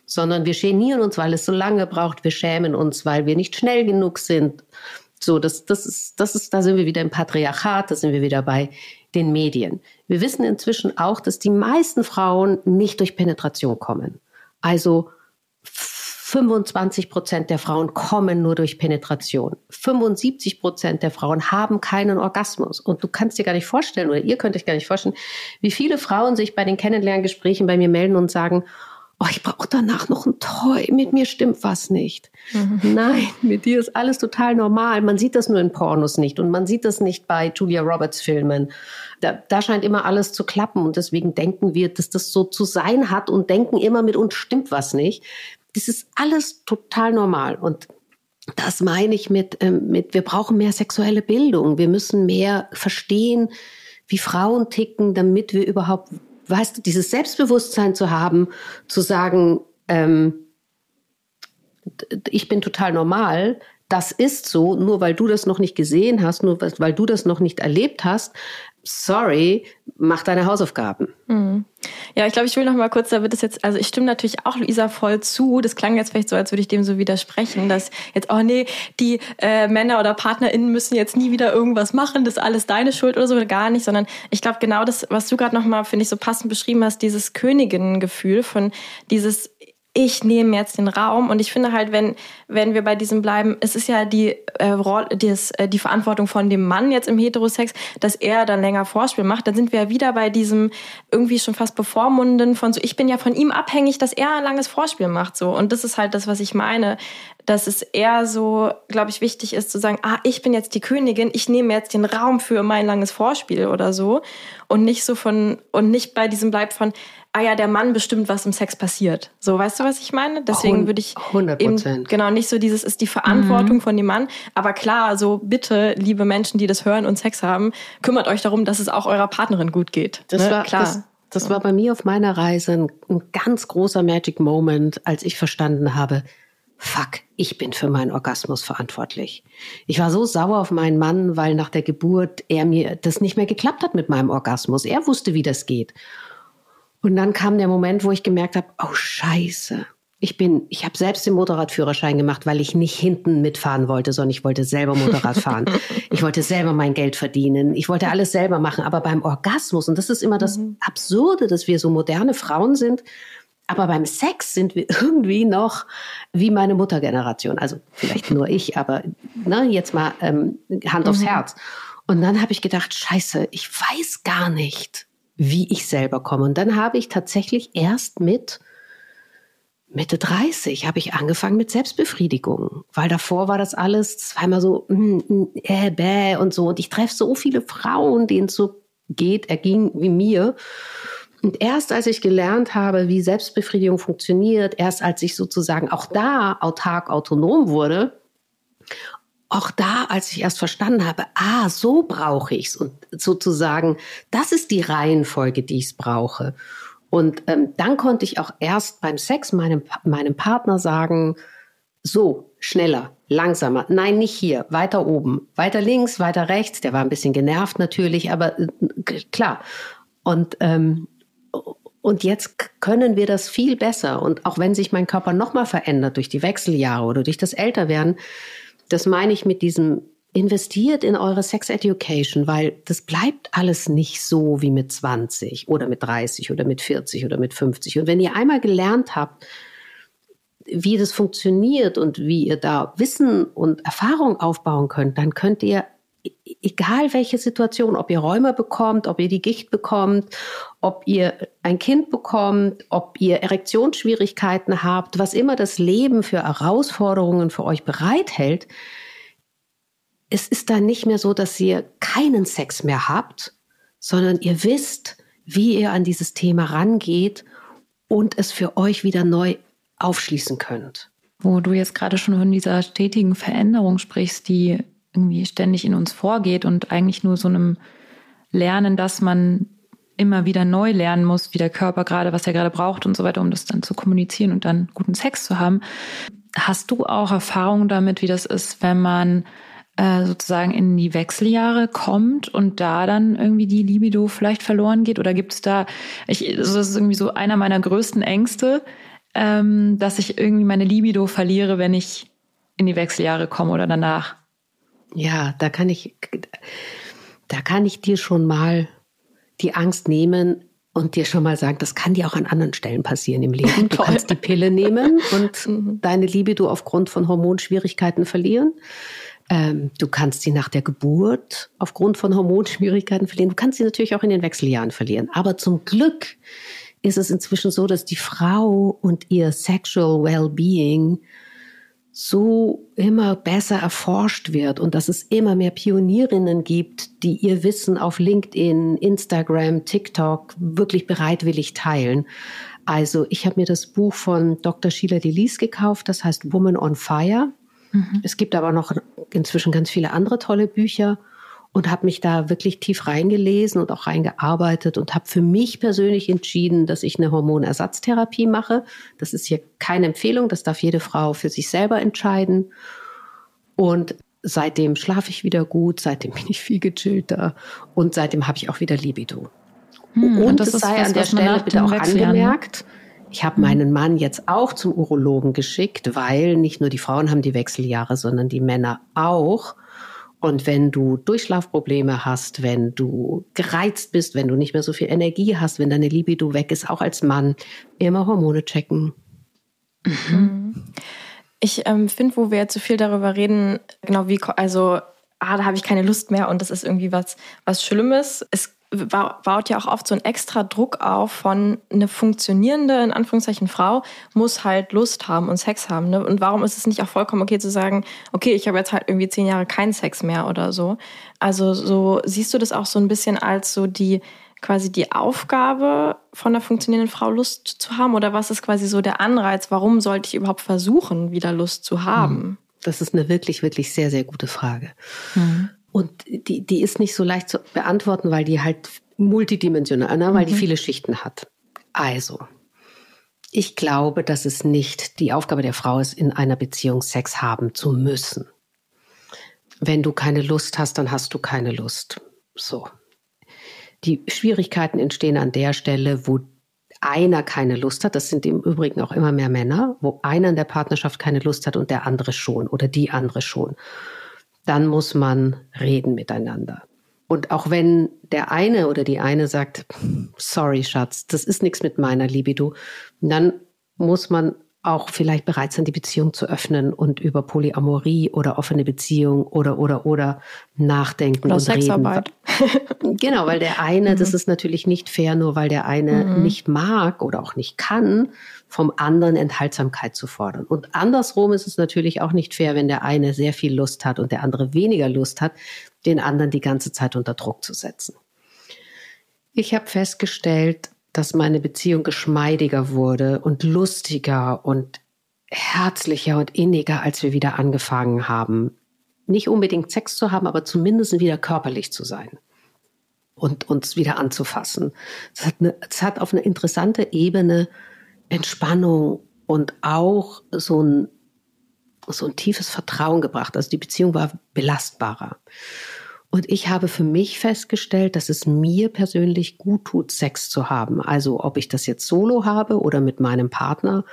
sondern wir genieren uns, weil es so lange braucht. Wir schämen uns, weil wir nicht schnell genug sind. So, das, das ist, das ist, da sind wir wieder im Patriarchat, da sind wir wieder bei den Medien. Wir wissen inzwischen auch, dass die meisten Frauen nicht durch Penetration kommen. Also 25 Prozent der Frauen kommen nur durch Penetration. 75 Prozent der Frauen haben keinen Orgasmus. Und du kannst dir gar nicht vorstellen, oder ihr könnt euch gar nicht vorstellen, wie viele Frauen sich bei den Kennenlerngesprächen bei mir melden und sagen, oh, ich brauche danach noch ein Toy, mit mir stimmt was nicht. Mhm. Nein, mit dir ist alles total normal. Man sieht das nur in Pornos nicht und man sieht das nicht bei Julia Roberts Filmen. Da, da scheint immer alles zu klappen und deswegen denken wir, dass das so zu sein hat und denken immer mit uns stimmt was nicht. Das ist alles total normal und das meine ich mit, ähm, mit, wir brauchen mehr sexuelle Bildung. Wir müssen mehr verstehen, wie Frauen ticken, damit wir überhaupt, weißt du, dieses Selbstbewusstsein zu haben, zu sagen, ähm, ich bin total normal, das ist so, nur weil du das noch nicht gesehen hast, nur weil du das noch nicht erlebt hast, sorry, mach deine Hausaufgaben. Mhm. Ja, ich glaube, ich will noch mal kurz, da wird es jetzt, also ich stimme natürlich auch Luisa voll zu. Das klang jetzt vielleicht so, als würde ich dem so widersprechen, dass jetzt, oh nee, die äh, Männer oder PartnerInnen müssen jetzt nie wieder irgendwas machen, das ist alles deine Schuld oder so, gar nicht, sondern ich glaube, genau das, was du gerade noch mal, finde ich, so passend beschrieben hast, dieses Königinnengefühl von dieses ich nehme jetzt den Raum und ich finde halt, wenn, wenn wir bei diesem bleiben, es ist ja die, äh, das, äh, die Verantwortung von dem Mann jetzt im Heterosex, dass er dann länger Vorspiel macht, dann sind wir ja wieder bei diesem irgendwie schon fast bevormunden von so, ich bin ja von ihm abhängig, dass er ein langes Vorspiel macht, so. Und das ist halt das, was ich meine, dass es eher so, glaube ich, wichtig ist zu sagen, ah, ich bin jetzt die Königin, ich nehme jetzt den Raum für mein langes Vorspiel oder so und nicht so von, und nicht bei diesem Bleib von, ah ja, der Mann bestimmt, was im Sex passiert. So, weißt du, was ich meine? Deswegen würde ich 100%. eben, genau, nicht so dieses ist die Verantwortung mhm. von dem Mann. Aber klar, so bitte, liebe Menschen, die das hören und Sex haben, kümmert euch darum, dass es auch eurer Partnerin gut geht. Das ne? war klar. Das, das war bei mir auf meiner Reise ein, ein ganz großer Magic Moment, als ich verstanden habe, fuck, ich bin für meinen Orgasmus verantwortlich. Ich war so sauer auf meinen Mann, weil nach der Geburt er mir das nicht mehr geklappt hat mit meinem Orgasmus. Er wusste, wie das geht. Und dann kam der Moment, wo ich gemerkt habe, oh Scheiße. Ich bin, ich habe selbst den Motorradführerschein gemacht, weil ich nicht hinten mitfahren wollte, sondern ich wollte selber Motorrad fahren. ich wollte selber mein Geld verdienen. Ich wollte alles selber machen. Aber beim Orgasmus, und das ist immer das mhm. Absurde, dass wir so moderne Frauen sind, aber beim Sex sind wir irgendwie noch wie meine Muttergeneration. Also vielleicht nur ich, aber ne, jetzt mal ähm, Hand aufs mhm. Herz. Und dann habe ich gedacht, scheiße, ich weiß gar nicht, wie ich selber komme. Und dann habe ich tatsächlich erst mit Mitte 30 habe ich angefangen mit Selbstbefriedigung, weil davor war das alles zweimal so mm, mm, äh, bäh und so. Und ich treffe so viele Frauen, denen es so geht, erging wie mir. Und erst als ich gelernt habe, wie Selbstbefriedigung funktioniert, erst als ich sozusagen auch da autark autonom wurde auch da, als ich erst verstanden habe, ah, so brauche ich's und sozusagen, das ist die Reihenfolge, die ich brauche. Und ähm, dann konnte ich auch erst beim Sex meinem, meinem Partner sagen, so, schneller, langsamer, nein, nicht hier, weiter oben, weiter links, weiter rechts. Der war ein bisschen genervt natürlich, aber äh, klar. Und, ähm, und jetzt können wir das viel besser. Und auch wenn sich mein Körper nochmal verändert durch die Wechseljahre oder durch das Älterwerden, das meine ich mit diesem investiert in eure Sex Education, weil das bleibt alles nicht so wie mit 20 oder mit 30 oder mit 40 oder mit 50. Und wenn ihr einmal gelernt habt, wie das funktioniert und wie ihr da Wissen und Erfahrung aufbauen könnt, dann könnt ihr egal welche Situation, ob ihr Räume bekommt, ob ihr die Gicht bekommt, ob ihr ein Kind bekommt, ob ihr Erektionsschwierigkeiten habt, was immer das Leben für Herausforderungen für euch bereithält, es ist dann nicht mehr so, dass ihr keinen Sex mehr habt, sondern ihr wisst, wie ihr an dieses Thema rangeht und es für euch wieder neu aufschließen könnt. Wo du jetzt gerade schon von dieser stetigen Veränderung sprichst, die irgendwie ständig in uns vorgeht und eigentlich nur so einem Lernen, dass man immer wieder neu lernen muss, wie der Körper gerade, was er gerade braucht und so weiter, um das dann zu kommunizieren und dann guten Sex zu haben. Hast du auch Erfahrungen damit, wie das ist, wenn man äh, sozusagen in die Wechseljahre kommt und da dann irgendwie die Libido vielleicht verloren geht? Oder gibt es da, ich, das ist irgendwie so einer meiner größten Ängste, ähm, dass ich irgendwie meine Libido verliere, wenn ich in die Wechseljahre komme oder danach. Ja, da kann ich, da kann ich dir schon mal die Angst nehmen und dir schon mal sagen, das kann dir auch an anderen Stellen passieren im Leben. Du kannst die Pille nehmen und mhm. deine Libido aufgrund von Hormonschwierigkeiten verlieren. Ähm, du kannst sie nach der Geburt aufgrund von Hormonschwierigkeiten verlieren. Du kannst sie natürlich auch in den Wechseljahren verlieren. Aber zum Glück ist es inzwischen so, dass die Frau und ihr Sexual Well-Being so immer besser erforscht wird und dass es immer mehr Pionierinnen gibt, die ihr Wissen auf LinkedIn, Instagram, TikTok wirklich bereitwillig teilen. Also ich habe mir das Buch von Dr. Sheila Delis gekauft, das heißt Woman on Fire. Mhm. Es gibt aber noch inzwischen ganz viele andere tolle Bücher. und habe mich da wirklich tief reingelesen und auch reingearbeitet und habe für mich persönlich entschieden, dass ich eine Hormonersatztherapie mache. Das ist hier keine Empfehlung, das darf jede Frau für sich selber entscheiden. Und seitdem schlafe ich wieder gut, seitdem bin ich viel gechillter und seitdem habe ich auch wieder Libido. Hm, und es sei was, an der Stelle bitte auch angemerkt, ich habe meinen Mann jetzt auch zum Urologen geschickt, weil nicht nur die Frauen haben die Wechseljahre, sondern die Männer auch. Und wenn du Durchschlafprobleme hast, wenn du gereizt bist, wenn du nicht mehr so viel Energie hast, wenn deine Libido weg ist, auch als Mann, immer Hormone checken. Mhm. Ich ähm, finde, wo wir jetzt so viel darüber reden, genau wie, also, ah, da habe ich keine Lust mehr und das ist irgendwie was, was Schlimmes. Es baut ja auch oft so ein extra Druck auf von eine funktionierende, in Anführungszeichen, Frau muss halt Lust haben und Sex haben. Ne? Und warum ist es nicht auch vollkommen okay zu sagen, okay, ich habe jetzt halt irgendwie zehn Jahre keinen Sex mehr oder so. Also so siehst du das auch so ein bisschen als so die quasi die Aufgabe von einer funktionierenden Frau Lust zu haben oder was ist quasi so der Anreiz, warum sollte ich überhaupt versuchen, wieder Lust zu haben? Hm. Das ist eine wirklich, wirklich sehr, sehr gute Frage. Mhm. Und die, die ist nicht so leicht zu beantworten, weil die halt multidimensional, ne? weil mhm. die viele Schichten hat. Also, ich glaube, dass es nicht die Aufgabe der Frau ist, in einer Beziehung Sex haben zu müssen. Wenn du keine Lust hast, dann hast du keine Lust. So. Die Schwierigkeiten entstehen an der Stelle, wo einer keine Lust hat, das sind im Übrigen auch immer mehr Männer, wo einer in der Partnerschaft keine Lust hat und der andere schon oder die andere schon dann muss man reden miteinander. Und auch wenn der eine oder die eine sagt, sorry Schatz, das ist nichts mit meiner Libido, dann muss man auch vielleicht bereit sein, die Beziehung zu öffnen und über Polyamorie oder offene Beziehung oder oder oder nachdenken oder und Sexarbeit. reden. genau, weil der eine, das mhm. ist natürlich nicht fair, nur weil der eine mhm. nicht mag oder auch nicht kann, vom anderen Enthaltsamkeit zu fordern. Und andersrum ist es natürlich auch nicht fair, wenn der eine sehr viel Lust hat und der andere weniger Lust hat, den anderen die ganze Zeit unter Druck zu setzen. Ich habe festgestellt, dass meine Beziehung geschmeidiger wurde und lustiger und herzlicher und inniger, als wir wieder angefangen haben. Nicht unbedingt Sex zu haben, aber zumindest wieder körperlich zu sein und uns wieder anzufassen. Es hat, hat auf eine interessante Ebene Entspannung und auch so ein, so ein tiefes Vertrauen gebracht. Also die Beziehung war belastbarer. Und ich habe für mich festgestellt, dass es mir persönlich gut tut, Sex zu haben. Also ob ich das jetzt solo habe oder mit meinem Partner,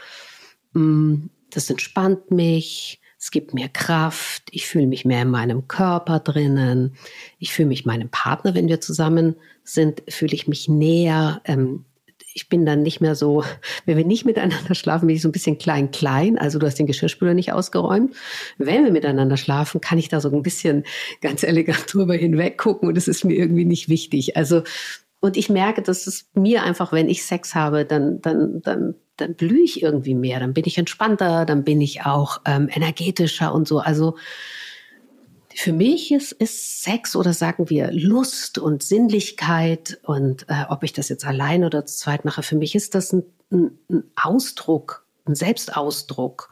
mm, das entspannt mich, es gibt mir Kraft, ich fühle mich mehr in meinem Körper drinnen, ich fühle mich meinem Partner, wenn wir zusammen sind, fühle ich mich näher. Ähm, ich bin dann nicht mehr so, wenn wir nicht miteinander schlafen, bin ich so ein bisschen klein-klein. Also du hast den Geschirrspüler nicht ausgeräumt. Wenn wir miteinander schlafen, kann ich da so ein bisschen ganz elegant drüber hinweg gucken und es ist mir irgendwie nicht wichtig. Also, und ich merke, dass es mir einfach, wenn ich Sex habe, dann, dann, dann, dann blühe ich irgendwie mehr, dann bin ich entspannter, dann bin ich auch ähm, energetischer und so. Also, für mich ist, ist Sex oder sagen wir Lust und Sinnlichkeit und äh, ob ich das jetzt allein oder zu zweit mache, für mich ist das ein, ein, ein Ausdruck, ein Selbstausdruck.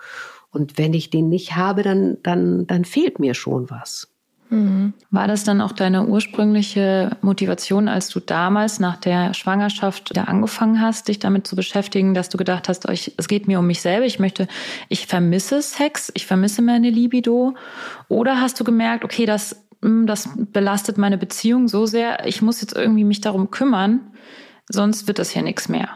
Und wenn ich den nicht habe, dann, dann, dann fehlt mir schon was. Mhm. War das dann auch deine ursprüngliche Motivation, als du damals nach der Schwangerschaft wieder angefangen hast, dich damit zu beschäftigen, dass du gedacht hast, es geht mir um mich selber, ich möchte, ich vermisse Sex, ich vermisse meine Libido? Oder hast du gemerkt, okay, das, hm, das belastet meine Beziehung so sehr, ich muss jetzt irgendwie mich darum kümmern, sonst wird das hier nichts mehr?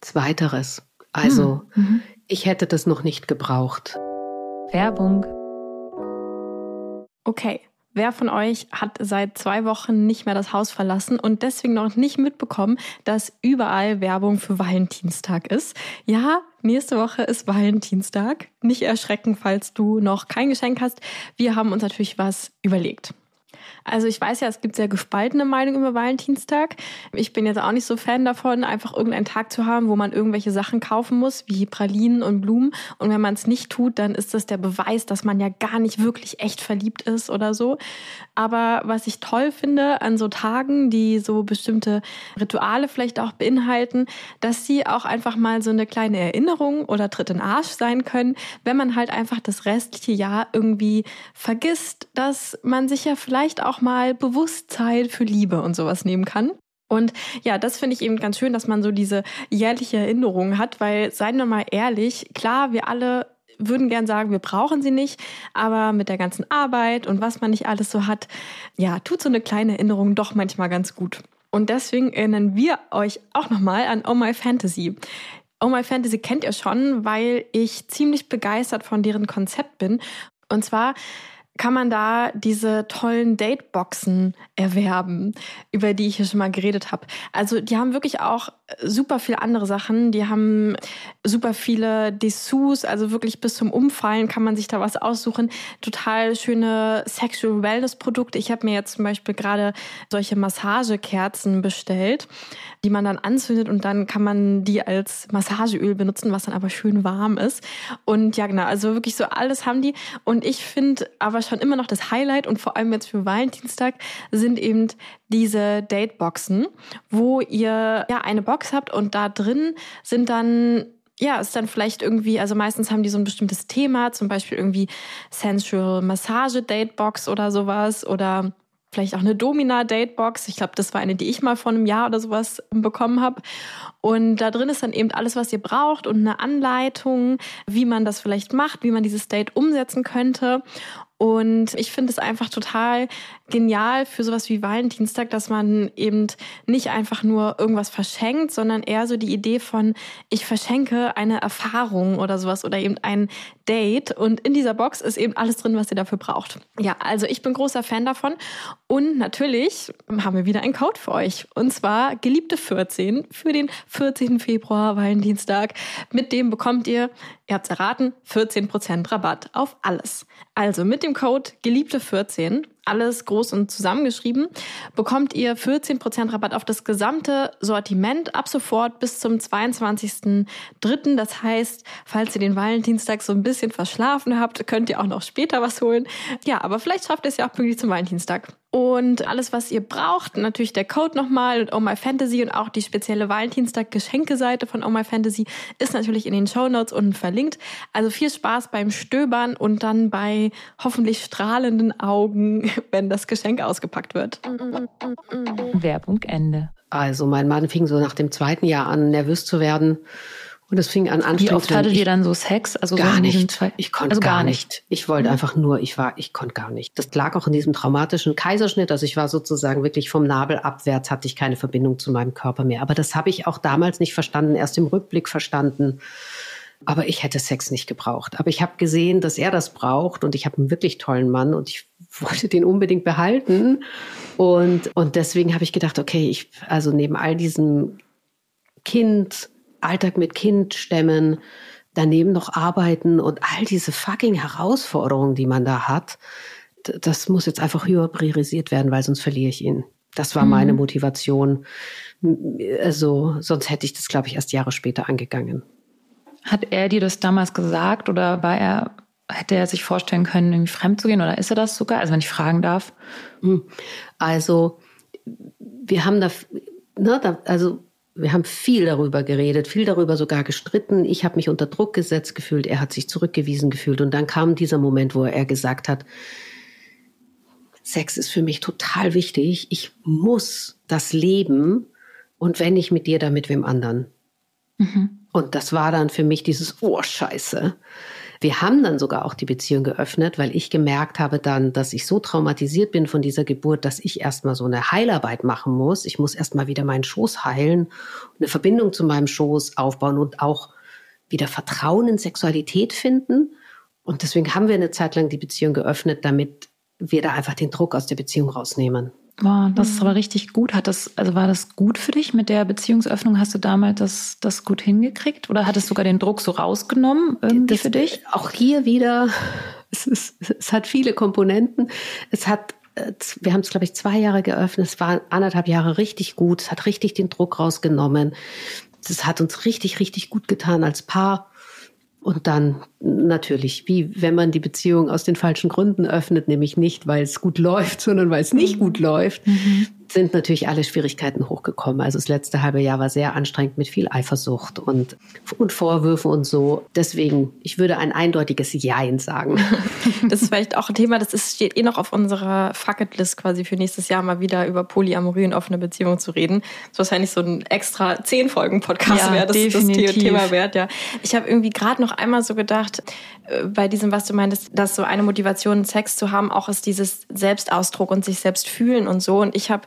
Zweiteres. Also, mhm. ich hätte das noch nicht gebraucht. Werbung. Okay, Wer von euch hat seit zwei Wochen nicht mehr das Haus verlassen und deswegen noch nicht mitbekommen, dass überall Werbung für Valentinstag ist? Ja, nächste Woche ist Valentinstag. Nicht erschrecken, falls du noch kein Geschenk hast. Wir haben uns natürlich was überlegt. Also ich weiß ja, es gibt sehr gespaltene Meinungen über Valentinstag. Ich bin jetzt auch nicht so Fan davon, einfach irgendeinen Tag zu haben, wo man irgendwelche Sachen kaufen muss, wie Pralinen und Blumen. Und wenn man es nicht tut, dann ist das der Beweis, dass man ja gar nicht wirklich echt verliebt ist oder so. Aber was ich toll finde an so Tagen, die so bestimmte Rituale vielleicht auch beinhalten, dass sie auch einfach mal so eine kleine Erinnerung oder Tritt in Arsch sein können, wenn man halt einfach das restliche Jahr irgendwie vergisst, dass man sich ja vielleicht vielleicht auch mal Bewusstsein für Liebe und sowas nehmen kann. Und ja, das finde ich eben ganz schön, dass man so diese jährliche Erinnerung hat, weil, seien wir mal ehrlich, klar, wir alle würden gern sagen, wir brauchen sie nicht, aber mit der ganzen Arbeit und was man nicht alles so hat, ja, tut so eine kleine Erinnerung doch manchmal ganz gut. Und deswegen erinnern wir euch auch nochmal an Oh My Fantasy. Oh My Fantasy kennt ihr schon, weil ich ziemlich begeistert von deren Konzept bin. Und zwar kann man da diese tollen Dateboxen erwerben, über die ich hier schon mal geredet habe. Also die haben wirklich auch super viele andere Sachen. Die haben super viele Dessous, also wirklich bis zum Umfallen kann man sich da was aussuchen. Total schöne Sexual Wellness Produkte. Ich habe mir jetzt zum Beispiel gerade solche Massagekerzen bestellt, die man dann anzündet und dann kann man die als Massageöl benutzen, was dann aber schön warm ist. Und ja, genau, also wirklich so alles haben die. Und ich finde aber schon immer noch das Highlight und vor allem jetzt für Valentinstag sind eben diese Dateboxen, wo ihr ja eine Box habt und da drin sind dann ja, ist dann vielleicht irgendwie, also meistens haben die so ein bestimmtes Thema, zum Beispiel irgendwie Sensual Massage Datebox oder sowas oder vielleicht auch eine Domina Datebox. Ich glaube, das war eine, die ich mal vor einem Jahr oder sowas bekommen habe. Und da drin ist dann eben alles, was ihr braucht und eine Anleitung, wie man das vielleicht macht, wie man dieses Date umsetzen könnte. Und ich finde es einfach total genial für sowas wie Valentinstag, dass man eben nicht einfach nur irgendwas verschenkt, sondern eher so die Idee von, ich verschenke eine Erfahrung oder sowas oder eben ein Date. Und in dieser Box ist eben alles drin, was ihr dafür braucht. Ja, also ich bin großer Fan davon. Und natürlich haben wir wieder einen Code für euch. Und zwar Geliebte 14 für den 14. Februar, Valentinstag. Mit dem bekommt ihr, ihr habt erraten, 14% Rabatt auf alles. Also mit dem Code Geliebte14 alles groß und zusammengeschrieben, bekommt ihr 14% Rabatt auf das gesamte Sortiment ab sofort bis zum 22.03. Das heißt, falls ihr den Valentinstag so ein bisschen verschlafen habt, könnt ihr auch noch später was holen. Ja, aber vielleicht schafft ihr es ja auch pünktlich zum Valentinstag. Und alles, was ihr braucht, natürlich der Code nochmal und Oh My Fantasy und auch die spezielle Valentinstag-Geschenkeseite von Oh My Fantasy ist natürlich in den Show Notes unten verlinkt. Also viel Spaß beim Stöbern und dann bei hoffentlich strahlenden Augen wenn das Geschenk ausgepackt wird. Werbung Ende. Also mein Mann fing so nach dem zweiten Jahr an, nervös zu werden. Und es fing an anstrengend. Wie oft hattet ihr dann so Sex? Also gar so nicht. Ich konnte also gar, nicht. nicht. Ich wollte mhm. einfach nur, ich war, ich konnte gar nicht. Das lag auch in diesem traumatischen Kaiserschnitt. Also ich war sozusagen wirklich vom Nabel abwärts, hatte ich keine Verbindung zu meinem Körper mehr. Aber das habe ich auch damals nicht verstanden, erst im Rückblick verstanden. Aber ich hätte Sex nicht gebraucht. Aber ich habe gesehen, dass er das braucht und ich habe einen wirklich tollen Mann und ich wollte den unbedingt behalten. Und, und deswegen habe ich gedacht, okay, ich, also neben all diesem Kind, Alltag mit Kind stemmen, daneben noch arbeiten und all diese fucking Herausforderungen, die man da hat, das muss jetzt einfach höher priorisiert werden, weil sonst verliere ich ihn. Das war mhm. meine Motivation. Also, sonst hätte ich das, glaube ich, erst Jahre später angegangen. Hat er dir das damals gesagt oder war er hätte er sich vorstellen können, irgendwie fremd zu gehen oder ist er das sogar? Also wenn ich fragen darf. Hm. Also wir haben da, ne, da also wir haben viel darüber geredet, viel darüber sogar gestritten. Ich habe mich unter Druck gesetzt gefühlt, er hat sich zurückgewiesen gefühlt. Und dann kam dieser Moment, wo er gesagt hat, Sex ist für mich total wichtig. Ich muss das leben. Und wenn nicht mit dir, dann mit wem anderen. Mhm. Und das war dann für mich dieses, oh Scheiße. Wir haben dann sogar auch die Beziehung geöffnet, weil ich gemerkt habe dann, dass ich so traumatisiert bin von dieser Geburt, dass ich erstmal so eine Heilarbeit machen muss. Ich muss erstmal wieder meinen Schoß heilen, eine Verbindung zu meinem Schoß aufbauen und auch wieder Vertrauen in Sexualität finden. Und deswegen haben wir eine Zeit lang die Beziehung geöffnet, damit wir da einfach den Druck aus der Beziehung rausnehmen. Wow, das ist aber richtig gut. Hat das, also war das gut für dich mit der Beziehungsöffnung? Hast du damals das, das gut hingekriegt? Oder hat es sogar den Druck so rausgenommen irgendwie das, für dich? Auch hier wieder, es, ist, es hat viele Komponenten. Es hat, äh, wir haben es, glaube ich, zwei Jahre geöffnet. Es war anderthalb Jahre richtig gut. Es hat richtig den Druck rausgenommen. Es hat uns richtig, richtig gut getan als Paar. Und dann natürlich, wie wenn man die Beziehung aus den falschen Gründen öffnet, nämlich nicht, weil es gut läuft, sondern weil es nicht mhm. gut läuft, mhm. Sind natürlich alle Schwierigkeiten hochgekommen. Also das letzte halbe Jahr war sehr anstrengend mit viel Eifersucht und, und Vorwürfen und so. Deswegen, ich würde ein eindeutiges Jein sagen. Das ist vielleicht auch ein Thema, das ist, steht eh noch auf unserer Fucketlist quasi für nächstes Jahr mal wieder über Polyamorie und offene Beziehungen zu reden. Das ist wahrscheinlich so ein extra zehn Folgen Podcast ja, wäre das, das Thema wert. Ja, ich habe irgendwie gerade noch einmal so gedacht äh, bei diesem, was du meintest, dass so eine Motivation, Sex zu haben, auch ist dieses Selbstausdruck und sich selbst fühlen und so. Und ich habe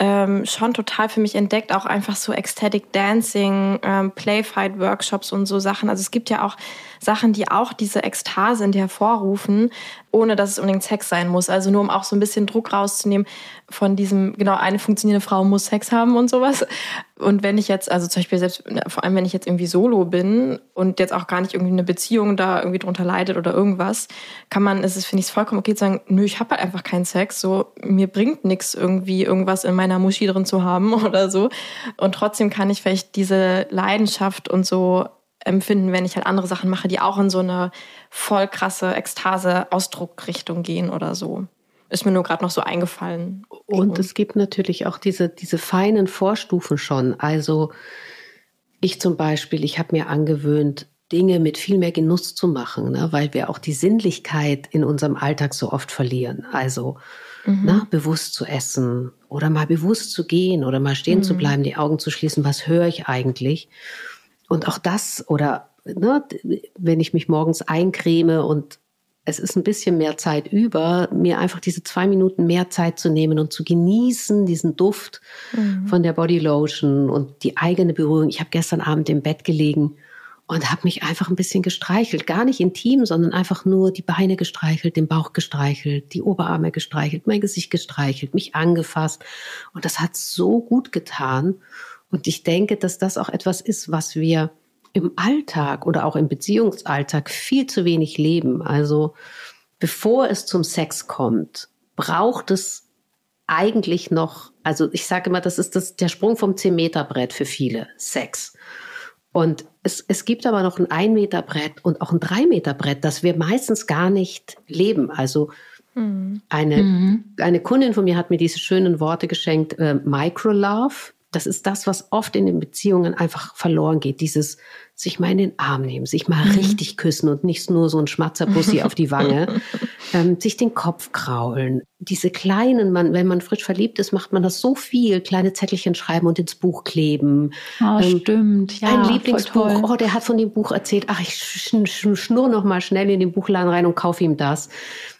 ähm, schon total für mich entdeckt, auch einfach so Ecstatic Dancing, ähm, Playfight Workshops und so Sachen. Also es gibt ja auch Sachen, die auch diese Ekstase in dir hervorrufen, ohne dass es unbedingt Sex sein muss. Also nur um auch so ein bisschen Druck rauszunehmen von diesem, genau, eine funktionierende Frau muss Sex haben und sowas. Und wenn ich jetzt, also zum Beispiel selbst, vor allem wenn ich jetzt irgendwie solo bin und jetzt auch gar nicht irgendwie eine Beziehung da irgendwie drunter leidet oder irgendwas, kann man, ist es, finde ich, vollkommen okay zu sagen, nö, ich habe halt einfach keinen Sex, so, mir bringt nichts irgendwie irgendwas in meiner Muschi drin zu haben oder so. Und trotzdem kann ich vielleicht diese Leidenschaft und so empfinden, wenn ich halt andere Sachen mache, die auch in so eine voll krasse Ekstase-Ausdruckrichtung gehen oder so. Ist mir nur gerade noch so eingefallen. Und es gibt natürlich auch diese, diese feinen Vorstufen schon. Also ich zum Beispiel, ich habe mir angewöhnt, Dinge mit viel mehr Genuss zu machen, ne? weil wir auch die Sinnlichkeit in unserem Alltag so oft verlieren. Also mhm. ne? bewusst zu essen oder mal bewusst zu gehen oder mal stehen mhm. zu bleiben, die Augen zu schließen. Was höre ich eigentlich? Und auch das oder ne, wenn ich mich morgens eincreme und es ist ein bisschen mehr Zeit über, mir einfach diese zwei Minuten mehr Zeit zu nehmen und zu genießen, diesen Duft mhm. von der Body Lotion und die eigene Berührung. Ich habe gestern Abend im Bett gelegen und habe mich einfach ein bisschen gestreichelt. Gar nicht intim, sondern einfach nur die Beine gestreichelt, den Bauch gestreichelt, die Oberarme gestreichelt, mein Gesicht gestreichelt, mich angefasst. Und das hat so gut getan. Und ich denke, dass das auch etwas ist, was wir im Alltag oder auch im Beziehungsalltag viel zu wenig leben. Also bevor es zum Sex kommt, braucht es eigentlich noch, also ich sage immer, das ist das, der Sprung vom 10-Meter-Brett für viele, Sex. Und es, es gibt aber noch ein 1-Meter-Brett und auch ein 3-Meter-Brett, das wir meistens gar nicht leben. Also mhm. eine, mhm. eine Kundin von mir hat mir diese schönen Worte geschenkt, äh, Micro-Love. Das ist das, was oft in den Beziehungen einfach verloren geht. Dieses sich mal in den Arm nehmen, sich mal mhm. richtig küssen und nicht nur so ein Schmatzerpussi auf die Wange, ähm, sich den Kopf kraulen. Diese kleinen, man, wenn man frisch verliebt ist, macht man das so viel, kleine Zettelchen schreiben und ins Buch kleben. Oh, ähm, stimmt, ja. Ein Lieblingsbuch, oh, der hat von dem Buch erzählt, ach, ich sch sch schnurr noch mal schnell in den Buchladen rein und kaufe ihm das.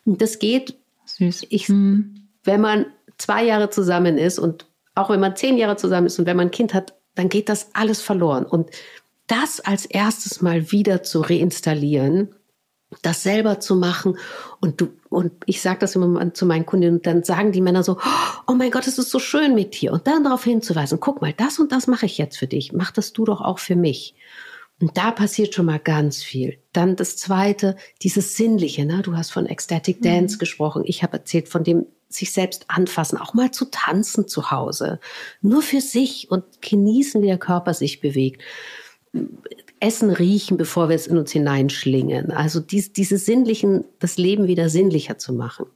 Und das geht, Süß. Ich, mhm. wenn man zwei Jahre zusammen ist und auch wenn man zehn Jahre zusammen ist und wenn man ein Kind hat, dann geht das alles verloren. Und das als erstes mal wieder zu reinstallieren, das selber zu machen. Und du und ich sage das immer zu meinen Kundinnen und dann sagen die Männer so oh mein Gott es ist so schön mit dir. Und dann darauf hinzuweisen guck mal das und das mache ich jetzt für dich. Mach das du doch auch für mich. Und da passiert schon mal ganz viel. Dann das zweite dieses sinnliche ne? Du hast von ecstatic dance mhm. gesprochen. Ich habe erzählt von dem sich selbst anfassen, auch mal zu tanzen zu Hause, nur für sich und genießen, wie der Körper sich bewegt. Essen riechen, bevor wir es in uns hineinschlingen. Also dies, diese sinnlichen, das Leben wieder sinnlicher zu machen.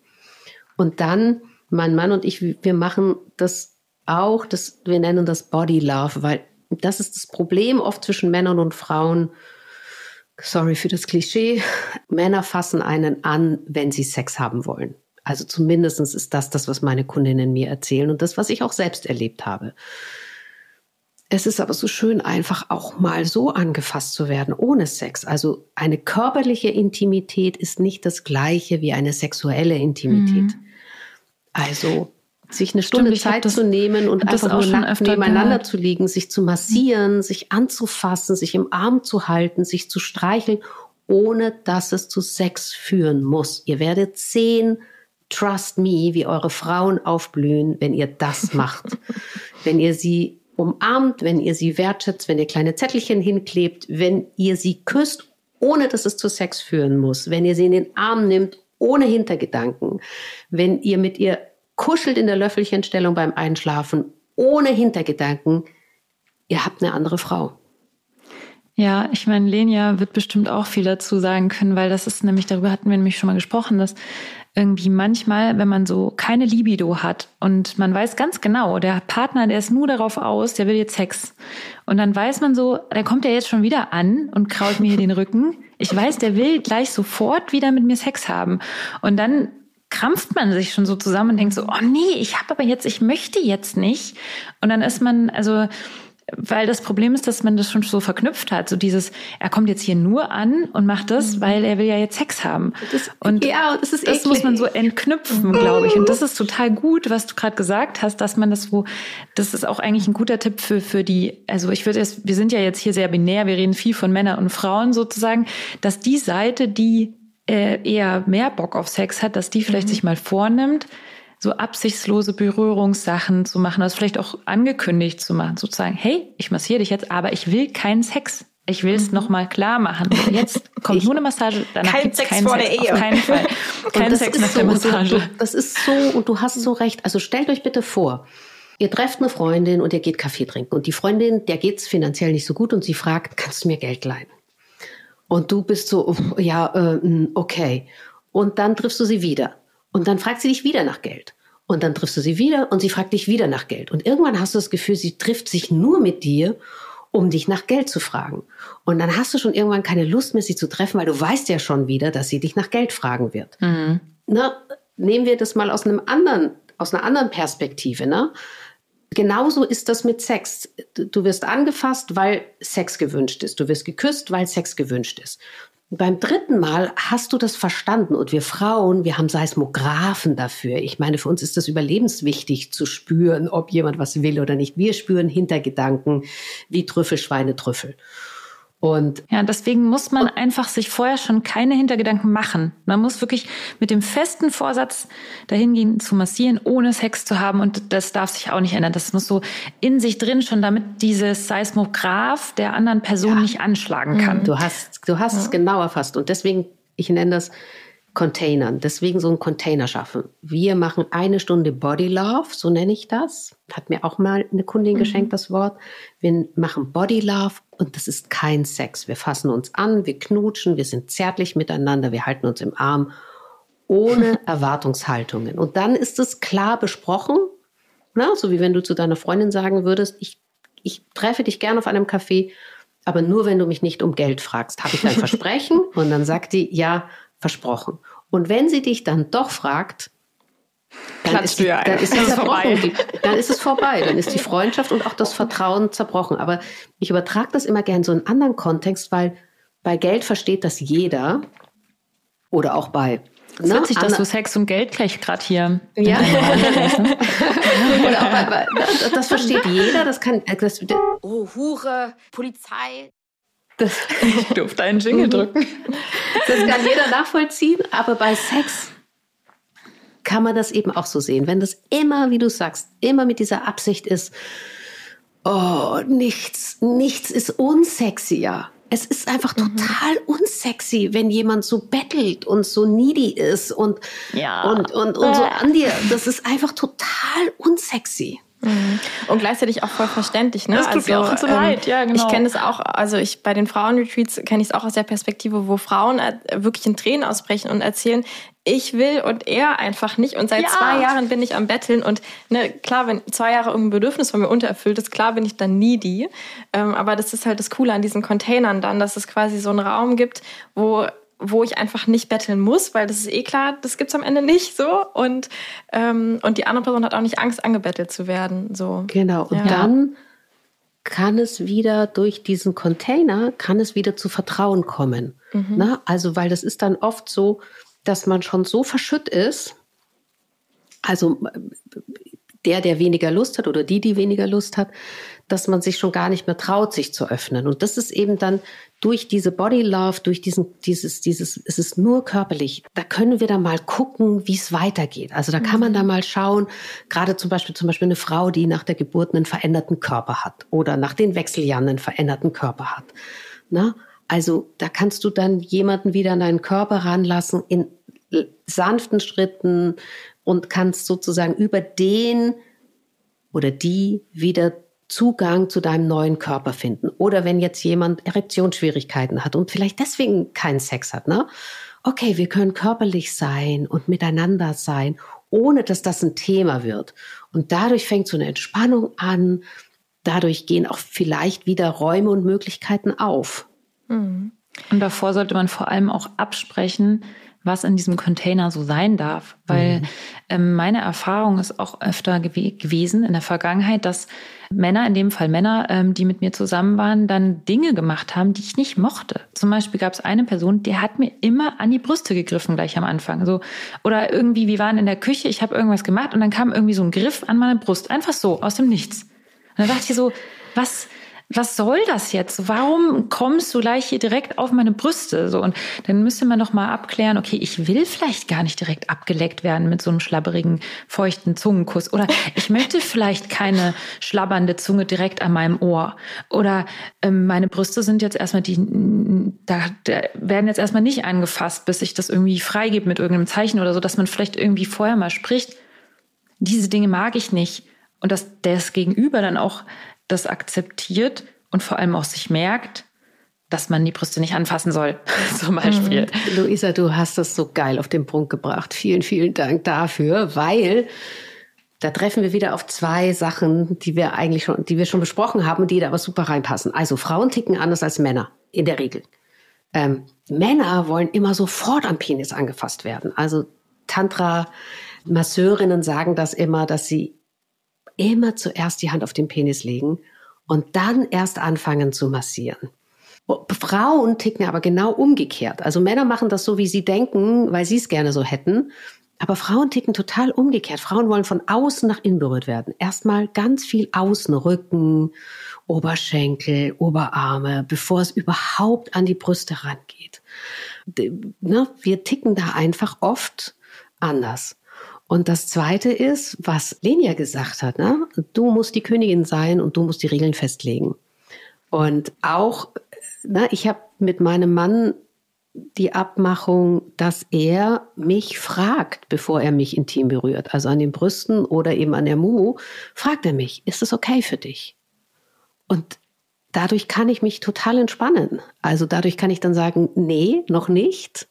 Und dann, mein Mann und ich, wir machen das auch, das, wir nennen das Body Love, weil das ist das Problem oft zwischen Männern und Frauen. Sorry für das Klischee. Männer fassen einen an, wenn sie Sex haben wollen. Also zumindest ist das das, was meine Kundinnen mir erzählen und das, was ich auch selbst erlebt habe. Es ist aber so schön, einfach auch mal so angefasst zu werden, ohne Sex. Also eine körperliche Intimität ist nicht das gleiche wie eine sexuelle Intimität. Mhm. Also sich eine Stunde Stimmt, Zeit das, zu nehmen und einfach nur nackt nebeneinander gehört. zu liegen, sich zu massieren, mhm. sich anzufassen, sich im Arm zu halten, sich zu streicheln, ohne dass es zu Sex führen muss. Ihr werdet sehen, trust me, wie eure Frauen aufblühen, wenn ihr das macht. wenn ihr sie umarmt, wenn ihr sie wertschätzt, wenn ihr kleine Zettelchen hinklebt, wenn ihr sie küsst, ohne dass es zu Sex führen muss, wenn ihr sie in den Arm nimmt, ohne Hintergedanken, wenn ihr mit ihr kuschelt in der Löffelchenstellung beim Einschlafen, ohne Hintergedanken, ihr habt eine andere Frau. Ja, ich meine, Lenia wird bestimmt auch viel dazu sagen können, weil das ist nämlich, darüber hatten wir nämlich schon mal gesprochen, dass irgendwie manchmal, wenn man so keine Libido hat und man weiß ganz genau, der Partner, der ist nur darauf aus, der will jetzt Sex. Und dann weiß man so, der kommt ja jetzt schon wieder an und kraut mir hier den Rücken. Ich weiß, der will gleich sofort wieder mit mir Sex haben. Und dann krampft man sich schon so zusammen und denkt so, oh nee, ich habe aber jetzt, ich möchte jetzt nicht. Und dann ist man, also weil das Problem ist, dass man das schon so verknüpft hat. So dieses, er kommt jetzt hier nur an und macht das, mhm. weil er will ja jetzt Sex haben. Das, und ja, das ist das muss man so entknüpfen, glaube ich. Und das ist total gut, was du gerade gesagt hast, dass man das so, das ist auch eigentlich ein guter Tipp für, für die, also ich würde jetzt, wir sind ja jetzt hier sehr binär, wir reden viel von Männern und Frauen sozusagen, dass die Seite, die äh, eher mehr Bock auf Sex hat, dass die vielleicht mhm. sich mal vornimmt, so absichtslose Berührungssachen zu machen, das vielleicht auch angekündigt zu machen, sozusagen, hey, ich massiere dich jetzt, aber ich will keinen Sex. Ich will es mhm. nochmal klar machen. Jetzt kommt ich, nur eine Massage, danach kein Sex keinen vor Sex. der Ehe. Auf keinen Fall. Kein Sex nach so, der Massage. Du, das ist so, und du hast so recht. Also stellt euch bitte vor, ihr trefft eine Freundin und ihr geht Kaffee trinken. Und die Freundin, der geht's finanziell nicht so gut und sie fragt, kannst du mir Geld leihen? Und du bist so, ja, äh, okay. Und dann triffst du sie wieder. Und dann fragt sie dich wieder nach Geld. Und dann triffst du sie wieder und sie fragt dich wieder nach Geld. Und irgendwann hast du das Gefühl, sie trifft sich nur mit dir, um dich nach Geld zu fragen. Und dann hast du schon irgendwann keine Lust mehr, sie zu treffen, weil du weißt ja schon wieder, dass sie dich nach Geld fragen wird. Mhm. Na, nehmen wir das mal aus einem anderen, aus einer anderen Perspektive, ne? Genauso ist das mit Sex. Du wirst angefasst, weil Sex gewünscht ist. Du wirst geküsst, weil Sex gewünscht ist. Beim dritten Mal hast du das verstanden und wir Frauen, wir haben Seismographen dafür. Ich meine, für uns ist das überlebenswichtig zu spüren, ob jemand was will oder nicht. Wir spüren Hintergedanken wie Trüffelschweine Trüffel. Und ja, deswegen muss man einfach sich vorher schon keine Hintergedanken machen. Man muss wirklich mit dem festen Vorsatz dahin gehen zu massieren, ohne Sex zu haben. Und das darf sich auch nicht ändern. Das muss so in sich drin schon, damit dieses Seismograph der anderen Person ja. nicht anschlagen kann. Du hast, du hast ja. es genau erfasst. Und deswegen, ich nenne das Containern. Deswegen so ein Container schaffen. Wir machen eine Stunde Body Love, so nenne ich das. Hat mir auch mal eine Kundin mhm. geschenkt, das Wort. Wir machen Body Love und das ist kein Sex. Wir fassen uns an, wir knutschen, wir sind zärtlich miteinander, wir halten uns im Arm, ohne Erwartungshaltungen. Und dann ist es klar besprochen, na, so wie wenn du zu deiner Freundin sagen würdest, ich, ich treffe dich gerne auf einem Café, aber nur wenn du mich nicht um Geld fragst. Habe ich dein Versprechen? Und dann sagt die, ja, versprochen. Und wenn sie dich dann doch fragt, dann ist, die, dann ist, es vorbei. dann ist es vorbei. Dann ist die Freundschaft und auch das Vertrauen zerbrochen. Aber ich übertrage das immer gerne so in einen anderen Kontext, weil bei Geld versteht das jeder oder auch bei es ist ne? witzig, dass du Sex und Geld gleich gerade hier. Ja. Oder auch bei, bei, das versteht jeder. Das kann. Das, oh, Hure, Polizei. Das, ich durfte einen Jingle mhm. drücken. Das kann jeder nachvollziehen, aber bei Sex kann man das eben auch so sehen. Wenn das immer, wie du sagst, immer mit dieser Absicht ist, oh, nichts, nichts ist unsexier. Es ist einfach mhm. total unsexy, wenn jemand so bettelt und so needy ist und, ja. und, und, und so an dir. Das ist einfach total unsexy. Mhm. Und gleichzeitig auch voll verständlich, ne? Das tut also, mir auch so ähm, leid, ja, genau. Ich kenne es auch, also ich bei den Frauenretreats kenne ich es auch aus der Perspektive, wo Frauen äh, wirklich in Tränen ausbrechen und erzählen, ich will und er einfach nicht. Und seit ja. zwei Jahren bin ich am Betteln. Und ne, klar, wenn zwei Jahre irgendein Bedürfnis von mir untererfüllt ist, klar bin ich dann needy. Ähm, aber das ist halt das Coole an diesen Containern dann, dass es quasi so einen Raum gibt, wo wo ich einfach nicht betteln muss, weil das ist eh klar, das gibt's am Ende nicht so. Und, ähm, und die andere Person hat auch nicht Angst, angebettelt zu werden. So. Genau. Und ja. dann kann es wieder durch diesen Container, kann es wieder zu Vertrauen kommen. Mhm. Na, also, weil das ist dann oft so, dass man schon so verschütt ist, also der, der weniger Lust hat oder die, die weniger Lust hat, dass man sich schon gar nicht mehr traut, sich zu öffnen. Und das ist eben dann durch diese Body Love, durch diesen, dieses, dieses, es ist nur körperlich. Da können wir dann mal gucken, wie es weitergeht. Also da kann man da mhm. mal schauen, gerade zum Beispiel, zum Beispiel eine Frau, die nach der Geburt einen veränderten Körper hat oder nach den Wechseljahren einen veränderten Körper hat. Na? Also da kannst du dann jemanden wieder an deinen Körper ranlassen in sanften Schritten und kannst sozusagen über den oder die wieder Zugang zu deinem neuen Körper finden. Oder wenn jetzt jemand Erektionsschwierigkeiten hat und vielleicht deswegen keinen Sex hat, ne? Okay, wir können körperlich sein und miteinander sein, ohne dass das ein Thema wird. Und dadurch fängt so eine Entspannung an. Dadurch gehen auch vielleicht wieder Räume und Möglichkeiten auf. Mhm. Und davor sollte man vor allem auch absprechen, was in diesem Container so sein darf. Weil mhm. ähm, meine Erfahrung ist auch öfter gew gewesen in der Vergangenheit, dass Männer, in dem Fall Männer, ähm, die mit mir zusammen waren, dann Dinge gemacht haben, die ich nicht mochte. Zum Beispiel gab es eine Person, die hat mir immer an die Brüste gegriffen gleich am Anfang. So oder irgendwie, wir waren in der Küche, ich habe irgendwas gemacht und dann kam irgendwie so ein Griff an meine Brust, einfach so aus dem Nichts. Und dann dachte ich so, was was soll das jetzt? Warum kommst du gleich hier direkt auf meine Brüste? So und dann müsste man noch mal abklären, okay, ich will vielleicht gar nicht direkt abgeleckt werden mit so einem schlabberigen, feuchten Zungenkuss oder ich möchte vielleicht keine schlabbernde Zunge direkt an meinem Ohr oder ähm, meine Brüste sind jetzt erstmal die, da, da werden jetzt erstmal nicht angefasst, bis ich das irgendwie freigebe mit irgendeinem Zeichen oder so, dass man vielleicht irgendwie vorher mal spricht. Diese Dinge mag ich nicht und dass das Gegenüber dann auch das akzeptiert und vor allem auch sich merkt, dass man die Brüste nicht anfassen soll, zum Beispiel. Mhm. Luisa, du hast das so geil auf den Punkt gebracht. Vielen, vielen Dank dafür, weil da treffen wir wieder auf zwei Sachen, die wir eigentlich schon, die wir schon besprochen haben und die da aber super reinpassen. Also Frauen ticken anders als Männer, in der Regel. Ähm, Männer wollen immer sofort am Penis angefasst werden. Also Tantra-Masseurinnen sagen das immer, dass sie immer zuerst die Hand auf den Penis legen und dann erst anfangen zu massieren. Frauen ticken aber genau umgekehrt. Also Männer machen das so, wie sie denken, weil sie es gerne so hätten. Aber Frauen ticken total umgekehrt. Frauen wollen von außen nach innen berührt werden. Erstmal ganz viel außen, Rücken, Oberschenkel, Oberarme, bevor es überhaupt an die Brüste rangeht. Ne, wir ticken da einfach oft anders. Und das Zweite ist, was Lenia gesagt hat, ne? du musst die Königin sein und du musst die Regeln festlegen. Und auch, ne, ich habe mit meinem Mann die Abmachung, dass er mich fragt, bevor er mich intim berührt, also an den Brüsten oder eben an der Mumu, fragt er mich, ist es okay für dich? Und dadurch kann ich mich total entspannen. Also dadurch kann ich dann sagen, nee, noch nicht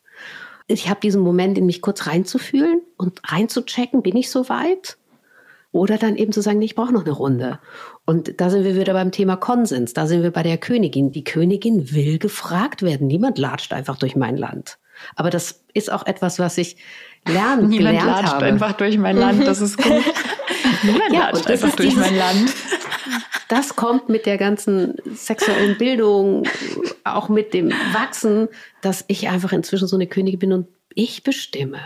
ich habe diesen Moment, in mich kurz reinzufühlen und reinzuchecken, bin ich so weit? Oder dann eben zu sagen, nee, ich brauche noch eine Runde. Und da sind wir wieder beim Thema Konsens. Da sind wir bei der Königin. Die Königin will gefragt werden. Niemand latscht einfach durch mein Land. Aber das ist auch etwas, was ich lernen Niemand gelernt latscht einfach durch mein Land. Das ist gut. Niemand ja, latscht einfach durch mein Land. Das kommt mit der ganzen sexuellen Bildung, auch mit dem Wachsen, dass ich einfach inzwischen so eine Königin bin und ich bestimme.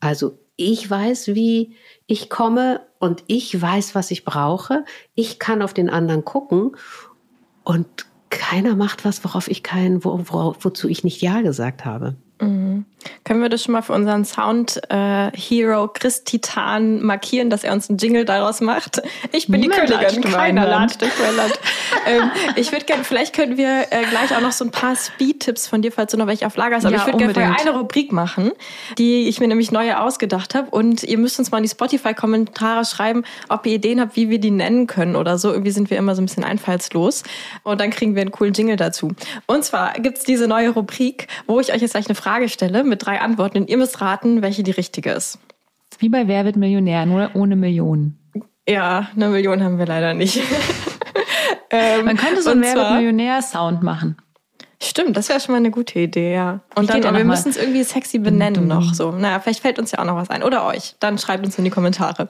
Also ich weiß, wie ich komme und ich weiß, was ich brauche. Ich kann auf den anderen gucken und keiner macht was, worauf ich kein, wo, wo, wozu ich nicht Ja gesagt habe. Mhm. Können wir das schon mal für unseren Sound-Hero äh, Chris Titan markieren, dass er uns einen Jingle daraus macht? Ich bin Niemand die Königin, keiner latscht durch mein Land. ähm, ich würde gerne, vielleicht können wir äh, gleich auch noch so ein paar Speed-Tipps von dir, falls du noch welche auf Lager hast. Aber ja, ich würde gerne eine Rubrik machen, die ich mir nämlich neue ausgedacht habe. Und ihr müsst uns mal in die Spotify-Kommentare schreiben, ob ihr Ideen habt, wie wir die nennen können oder so. Irgendwie sind wir immer so ein bisschen einfallslos. Und dann kriegen wir einen coolen Jingle dazu. Und zwar gibt's diese neue Rubrik, wo ich euch jetzt gleich eine Frage stelle mit drei Antworten und ihr müsst raten, welche die richtige ist. Wie bei Wer wird Millionär, nur ohne Millionen. Ja, eine Million haben wir leider nicht. ähm, Man könnte so einen Wer wird Millionär-Sound machen. Stimmt, das wäre schon mal eine gute Idee, ja. Und dann, aber wir müssen es irgendwie sexy benennen noch so. Naja, vielleicht fällt uns ja auch noch was ein. Oder euch. Dann schreibt uns in die Kommentare.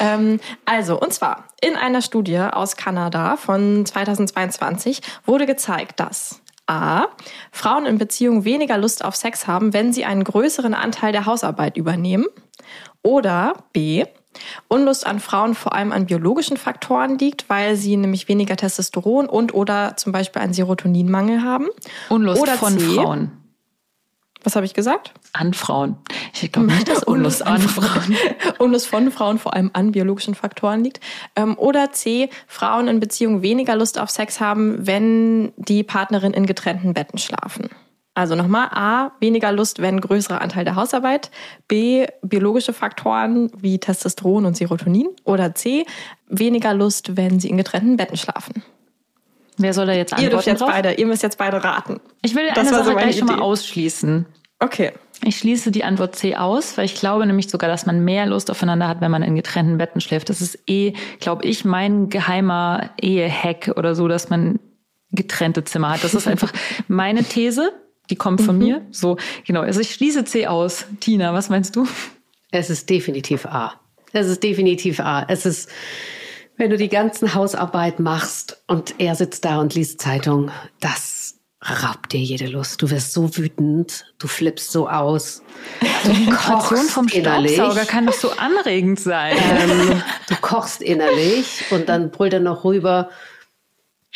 Ähm, also, und zwar, in einer Studie aus Kanada von 2022 wurde gezeigt, dass A. Frauen in Beziehungen weniger Lust auf Sex haben, wenn sie einen größeren Anteil der Hausarbeit übernehmen. Oder B. Unlust an Frauen vor allem an biologischen Faktoren liegt, weil sie nämlich weniger Testosteron und oder zum Beispiel einen Serotoninmangel haben. Unlust oder von C, Frauen. Was habe ich gesagt? An Frauen. Ich glaube nicht, dass Unlust an Frauen. Unlust von Frauen vor allem an biologischen Faktoren liegt. Ähm, oder C, Frauen in Beziehungen weniger Lust auf Sex haben, wenn die Partnerin in getrennten Betten schlafen. Also nochmal, A, weniger Lust, wenn größerer Anteil der Hausarbeit. B, biologische Faktoren wie Testosteron und Serotonin. Oder C, weniger Lust, wenn sie in getrennten Betten schlafen. Wer soll da jetzt antworten Ihr dürft jetzt drauf? beide, ihr müsst jetzt beide raten. Ich will Das eine Sache so gleich schon mal Idee. ausschließen. Okay. Ich schließe die Antwort C aus, weil ich glaube nämlich sogar, dass man mehr Lust aufeinander hat, wenn man in getrennten Betten schläft. Das ist eh, glaube ich, mein geheimer Ehehack oder so, dass man getrennte Zimmer hat. Das ist einfach meine These. Die kommt von mir. So, genau. Also ich schließe C aus. Tina, was meinst du? Es ist definitiv A. Es ist definitiv A. Es ist, wenn du die ganzen Hausarbeit machst und er sitzt da und liest Zeitung, das raubt dir jede Lust. Du wirst so wütend, du flippst so aus. Du Vibration vom innerlich. Staubsauger kann doch so anregend sein. Ähm, du kochst innerlich und dann brüllt er noch rüber.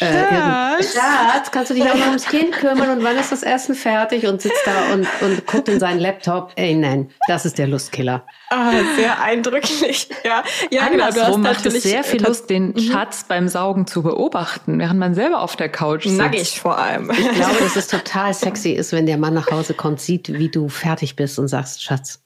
Äh, Schatz, kannst du dich auch noch ums Kind kümmern und wann ist das Essen fertig und sitzt da und, und guckt in seinen Laptop. Ey, nein, das ist der Lustkiller. Ah, sehr eindrücklich. Ja, ja genau. Du hast macht es natürlich sehr viel tats- Lust, den Schatz beim Saugen zu beobachten, während man selber auf der Couch sitzt. Nackig vor allem. Ich glaube, dass es total sexy ist, wenn der Mann nach Hause kommt, sieht, wie du fertig bist und sagst, Schatz,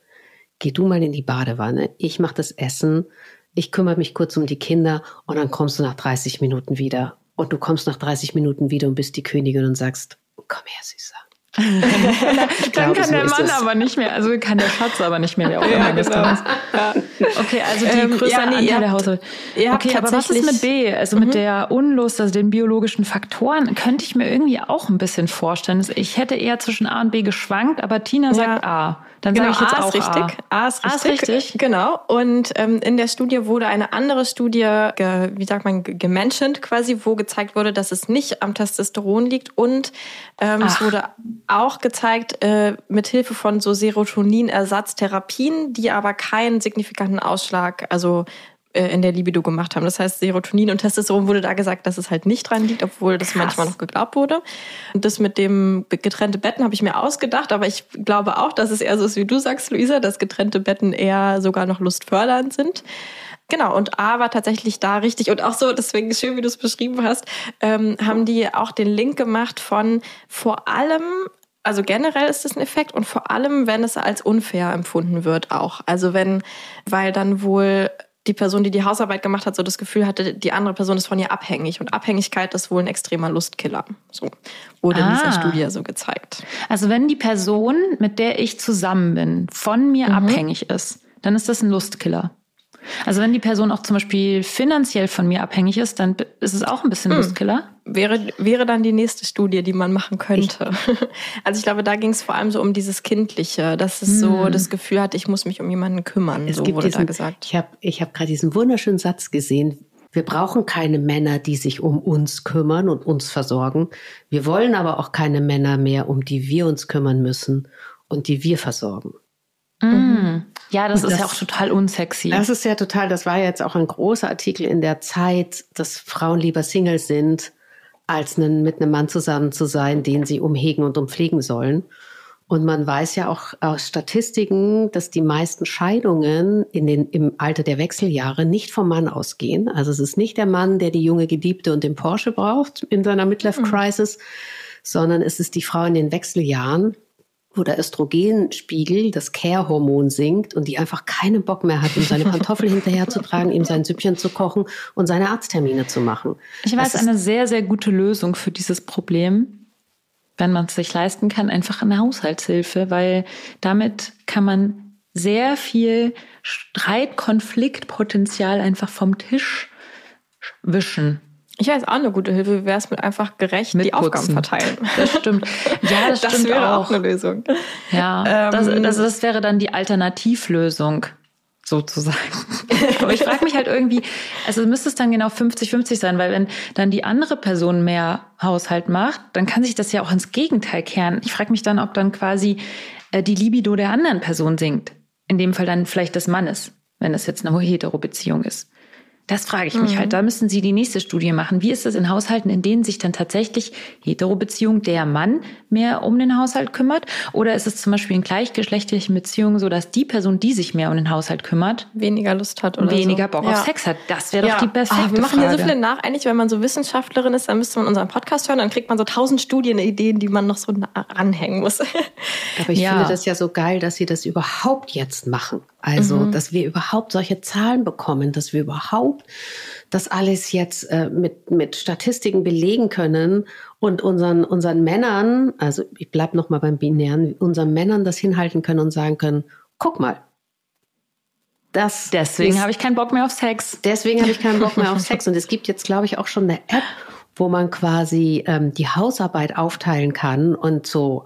geh du mal in die Badewanne, ich mache das Essen, ich kümmere mich kurz um die Kinder und dann kommst du nach 30 Minuten wieder. Und du kommst nach 30 Minuten wieder und bist die Königin und sagst, komm her, Süßer. Ich Dann kann so der Mann es. aber nicht mehr, also kann der Schatz aber nicht mehr, wer auch immer das dann ist. Okay, also die Ähm, größere ja, nee, Anteil ihr der Haushalt. Okay, aber was ist mit B? Also mit der Unlust, also den biologischen Faktoren, könnte ich mir irgendwie auch ein bisschen vorstellen. Ich hätte eher zwischen A und B geschwankt, aber Tina sagt A. Dann Genau, sage ich jetzt A auch ist richtig. A. A ist A ist richtig. richtig. Genau. Und ähm, in der Studie wurde eine andere Studie, ge, wie sagt man, ge- gementioned quasi, wo gezeigt wurde, dass es nicht am Testosteron liegt. Und ähm, es wurde auch gezeigt, äh, mit Hilfe von so Serotonin-Ersatztherapien, die aber keinen signifikanten Ausschlag, also in der Libido gemacht haben. Das heißt, Serotonin und Testosteron wurde da gesagt, dass es halt nicht dran liegt, obwohl das manchmal noch geglaubt wurde. Und das mit dem getrennte Betten habe ich mir ausgedacht, aber ich glaube auch, dass es eher so ist, wie du sagst, Luisa, dass getrennte Betten eher sogar noch lustfördernd sind. Genau, und A war tatsächlich da richtig. Und auch so, deswegen schön, wie du es beschrieben hast, ähm, haben die auch den Link gemacht von vor allem, also generell ist das ein Effekt und vor allem, wenn es als unfair empfunden wird auch. Also wenn, weil dann wohl die Person, die die Hausarbeit gemacht hat, so das Gefühl hatte, die andere Person ist von ihr abhängig. Und Abhängigkeit ist wohl ein extremer Lustkiller. So wurde in Ah. dieser Studie so gezeigt. Also wenn die Person, mit der ich zusammen bin, von mir Mhm. abhängig ist, dann ist das ein Lustkiller. Also wenn die Person auch zum Beispiel finanziell von mir abhängig ist, dann ist es auch ein bisschen Hm. Lustkiller. Wäre, wäre dann die nächste Studie, die man machen könnte. Also ich glaube, da ging es vor allem so um dieses Kindliche, dass es so das Gefühl hat, ich muss mich um jemanden kümmern. Es so gibt wurde diesen, da gesagt. Ich habe ich hab gerade diesen wunderschönen Satz gesehen. Wir brauchen keine Männer, die sich um uns kümmern und uns versorgen. Wir wollen aber auch keine Männer mehr, um die wir uns kümmern müssen und die wir versorgen. Mhm. Ja, das Und ist ja auch total unsexy. Das ist ja total, das war jetzt auch ein großer Artikel in der Zeit, dass Frauen lieber Single sind, als mit einem Mann zusammen zu sein, den sie umhegen und umpflegen sollen. Und man weiß ja auch aus Statistiken, dass die meisten Scheidungen in den, im Alter der Wechseljahre nicht vom Mann ausgehen. Also es ist nicht der Mann, der die junge Geliebte und den Porsche braucht in seiner Midlife Crisis, sondern es ist die Frau in den Wechseljahren, wo der Östrogenspiegel, das Care-Hormon sinkt und die einfach keinen Bock mehr hat, ihm seine Pantoffel hinterherzutragen, ihm sein Süppchen zu kochen und seine Arzttermine zu machen. Ich weiß eine sehr, sehr gute Lösung für dieses Problem, wenn man es sich leisten kann, einfach eine Haushaltshilfe, weil damit kann man sehr viel Streit, Konfliktpotenzial einfach vom Tisch wischen. Ich weiß auch eine gute Hilfe, wie wäre es mit einfach gerecht die Mitputzen. Aufgaben verteilen. Das stimmt. Ja, das, Das stimmt wäre auch. auch eine Lösung. Ja, das, Ähm, das, das wäre dann die Alternativlösung sozusagen. Aber ich frage mich halt irgendwie, also müsste es dann genau 50-50 sein, weil wenn dann die andere Person mehr Haushalt macht, dann kann sich das ja auch ins Gegenteil kehren. Ich frage mich dann, ob dann quasi äh, die Libido der anderen Person sinkt. In dem Fall dann vielleicht des Mannes, wenn es jetzt eine Hetero-Beziehung ist. Das frage ich mich mhm. halt. Da müssen Sie die nächste Studie machen. Wie ist das in Haushalten, in denen sich dann tatsächlich Heterobeziehung der Mann mehr um den Haushalt kümmert? Oder ist es zum Beispiel in gleichgeschlechtlichen Beziehungen so, dass die Person, die sich mehr um den Haushalt kümmert, weniger Lust hat oder weniger so. Bock ja. auf Sex hat? Das wäre doch die beste Frage. Wir machen hier so viele nach. Eigentlich, wenn man so Wissenschaftlerin ist, dann müsste man unseren Podcast hören, dann kriegt man so tausend Studienideen, die man noch so ranhängen muss. Aber ich ja. finde das ja so geil, dass Sie das überhaupt jetzt machen. Also, mhm. dass wir überhaupt solche Zahlen bekommen, dass wir überhaupt das alles jetzt äh, mit, mit Statistiken belegen können und unseren, unseren Männern, also ich bleib noch mal beim Binären, unseren Männern das hinhalten können und sagen können, guck mal, das deswegen habe ich keinen Bock mehr auf Sex. Deswegen habe ich keinen Bock mehr auf Sex. Und es gibt jetzt, glaube ich, auch schon eine App, wo man quasi ähm, die Hausarbeit aufteilen kann und so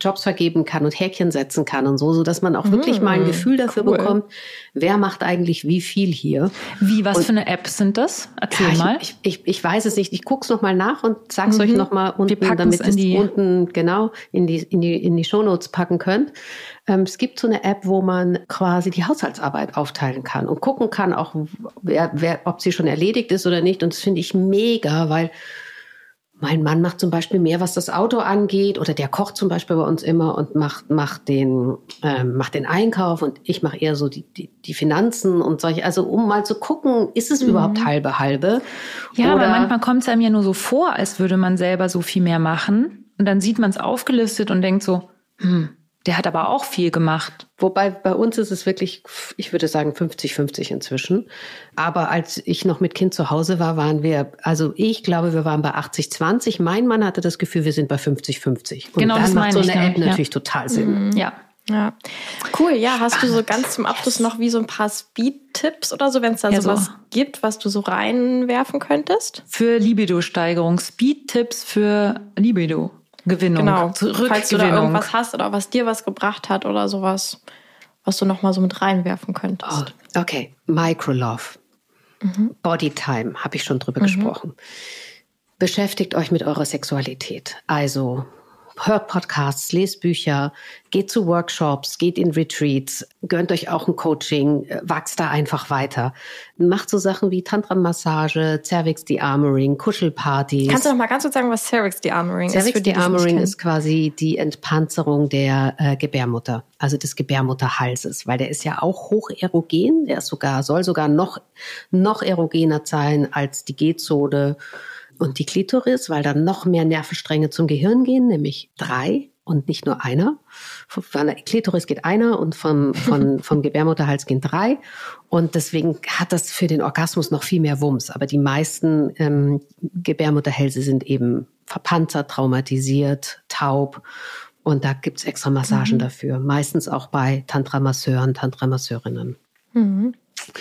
Jobs vergeben kann und Häkchen setzen kann und so, so dass man auch wirklich mal ein hm, Gefühl dafür cool. bekommt, wer macht eigentlich wie viel hier. Wie, was und, für eine App sind das? Erzähl ja, mal. Ich, ich, ich, weiß es nicht. Ich guck's noch mal nach und sag's mhm. euch noch mal unten, damit ihr es unten genau in die, in die, in die Shownotes packen könnt. Ähm, es gibt so eine App, wo man quasi die Haushaltsarbeit aufteilen kann und gucken kann, auch wer, wer, ob sie schon erledigt ist oder nicht. Und das finde ich mega, weil mein Mann macht zum Beispiel mehr, was das Auto angeht, oder der kocht zum Beispiel bei uns immer und macht, macht, den, ähm, macht den Einkauf und ich mache eher so die, die, die Finanzen und solche. Also um mal zu gucken, ist es mhm. überhaupt halbe halbe? Ja, oder aber manchmal kommt es einem ja nur so vor, als würde man selber so viel mehr machen. Und dann sieht man es aufgelistet und denkt so, hm, der hat aber auch viel gemacht. Wobei bei uns ist es wirklich, ich würde sagen 50-50 inzwischen. Aber als ich noch mit Kind zu Hause war, waren wir, also ich glaube, wir waren bei 80-20. Mein Mann hatte das Gefühl, wir sind bei 50-50. Und genau, dann das macht so eine ich, App ja. natürlich total Sinn. Mhm. Ja. Ja, cool. Ja, hast du so ganz zum Abschluss noch wie so ein paar Speed-Tipps oder so, wenn es da ja, sowas so. gibt, was du so reinwerfen könntest? Für Libido-Steigerung. Speed-Tipps für Libido. Gewinnung. Genau. Falls du da irgendwas hast oder was dir was gebracht hat oder sowas, was du noch mal so mit reinwerfen könntest. Oh, okay, Microlove. Mhm. Bodytime, habe ich schon drüber mhm. gesprochen. Beschäftigt euch mit eurer Sexualität. Also hört Podcasts, lest Bücher, geht zu Workshops, geht in Retreats, gönnt euch auch ein Coaching, äh, wachst da einfach weiter. Macht so Sachen wie Tantra-Massage, Cervix De-Armoring, Kuschelpartys. Kannst du noch mal ganz kurz sagen, was Cervix De-Armoring ist? Cervix De-Armoring ist quasi die Entpanzerung der äh, Gebärmutter, also des Gebärmutterhalses, weil der ist ja auch hoch erogen, der ist sogar, soll sogar noch, noch erogener sein als die G-Zone und die Klitoris, weil dann noch mehr Nervenstränge zum Gehirn gehen, nämlich drei und nicht nur einer. Von der Klitoris geht einer und vom, von, vom Gebärmutterhals gehen drei. Und deswegen hat das für den Orgasmus noch viel mehr Wumms. Aber die meisten ähm, Gebärmutterhälse sind eben verpanzert, traumatisiert, taub. Und da gibt's extra Massagen mhm. dafür. Meistens auch bei Tantra-Masseuren, Tantra-Masseurinnen. Mhm.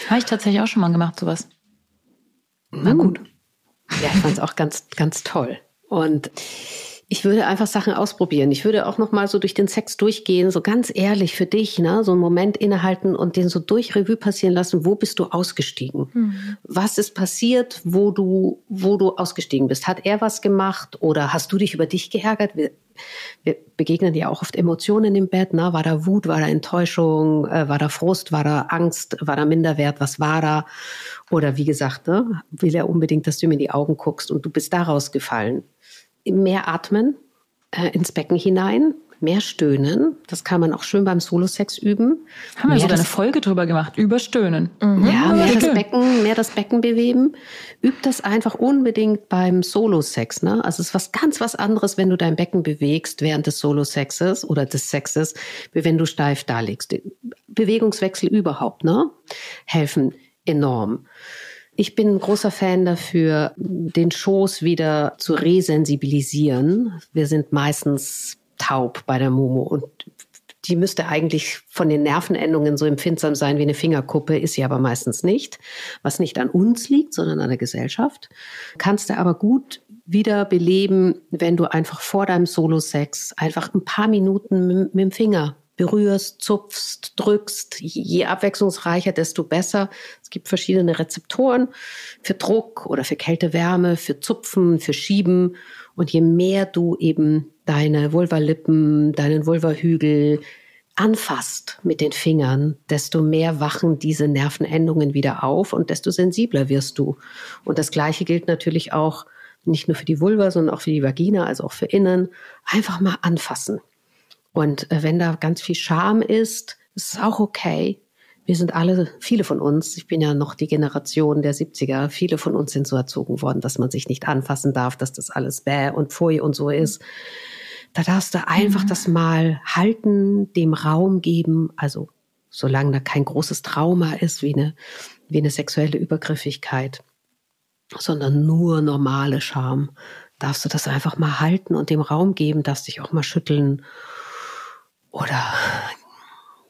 Habe ich tatsächlich auch schon mal gemacht, sowas. Na gut. Ja, ich fand es auch ganz, ganz toll. Und ich würde einfach Sachen ausprobieren. Ich würde auch noch mal so durch den Sex durchgehen, so ganz ehrlich für dich, ne, so einen Moment innehalten und den so durch Revue passieren lassen. Wo bist du ausgestiegen? Mhm. Was ist passiert, wo du, wo du ausgestiegen bist? Hat er was gemacht oder hast du dich über dich geärgert? Wir, wir begegnen ja auch oft Emotionen im Bett. Ne? War da Wut, war da Enttäuschung, äh, war da Frust, war da Angst, war da Minderwert? Was war da? Oder wie gesagt, ne, will er unbedingt, dass du ihm in die Augen guckst und du bist da rausgefallen mehr atmen äh, ins Becken hinein, mehr stöhnen. Das kann man auch schön beim Solo-Sex üben. Haben wir sogar eine Folge drüber gemacht, über Stöhnen. Mhm. Ja, mehr das, Becken, mehr das Becken bewegen. Üb das einfach unbedingt beim Solo-Sex. Ne? Also es ist was ganz was anderes, wenn du dein Becken bewegst während des Solo-Sexes oder des Sexes, wie wenn du steif da liegst. Bewegungswechsel überhaupt, ne? Helfen enorm. Ich bin ein großer Fan dafür, den Schoß wieder zu resensibilisieren. Wir sind meistens taub bei der Momo und die müsste eigentlich von den Nervenendungen so empfindsam sein wie eine Fingerkuppe, ist sie aber meistens nicht. Was nicht an uns liegt, sondern an der Gesellschaft. Kannst du aber gut wieder beleben, wenn du einfach vor deinem Solo-Sex einfach ein paar Minuten mit, mit dem Finger berührst, zupfst, drückst. Je abwechslungsreicher, desto besser. Es gibt verschiedene Rezeptoren für Druck oder für Kälte, Wärme, für Zupfen, für Schieben. Und je mehr du eben deine Vulvalippen, deinen Vulvahügel anfasst mit den Fingern, desto mehr wachen diese Nervenendungen wieder auf und desto sensibler wirst du. Und das Gleiche gilt natürlich auch nicht nur für die Vulva, sondern auch für die Vagina, also auch für innen. Einfach mal anfassen. Und äh, wenn da ganz viel Scham ist, ist es auch okay. Wir sind alle, viele von uns, ich bin ja noch die Generation der 70er, viele von uns sind so erzogen worden, dass man sich nicht anfassen darf, dass das alles bäh und pfui und so ist. Da darfst du einfach mhm. das mal halten, dem Raum geben, also solange da kein großes Trauma ist, wie eine, wie eine sexuelle Übergriffigkeit, sondern nur normale Scham, darfst du das einfach mal halten und dem Raum geben, darfst dich auch mal schütteln oder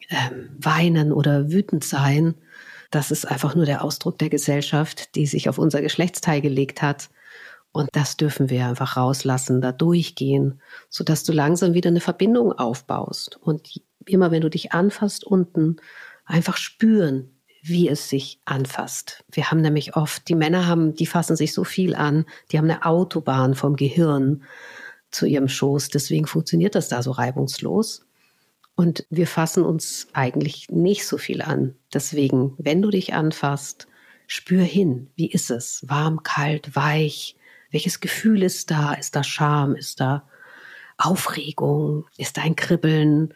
ähm, weinen oder wütend sein. Das ist einfach nur der Ausdruck der Gesellschaft, die sich auf unser Geschlechtsteil gelegt hat. Und das dürfen wir einfach rauslassen, da durchgehen, sodass du langsam wieder eine Verbindung aufbaust. Und immer wenn du dich anfasst unten, einfach spüren, wie es sich anfasst. Wir haben nämlich oft, die Männer haben, die fassen sich so viel an, die haben eine Autobahn vom Gehirn zu ihrem Schoß. Deswegen funktioniert das da so reibungslos. Und wir fassen uns eigentlich nicht so viel an. Deswegen, wenn du dich anfasst, spür hin. Wie ist es? Warm, kalt, weich? Welches Gefühl ist da? Ist da Scham? Ist da Aufregung? Ist da ein Kribbeln?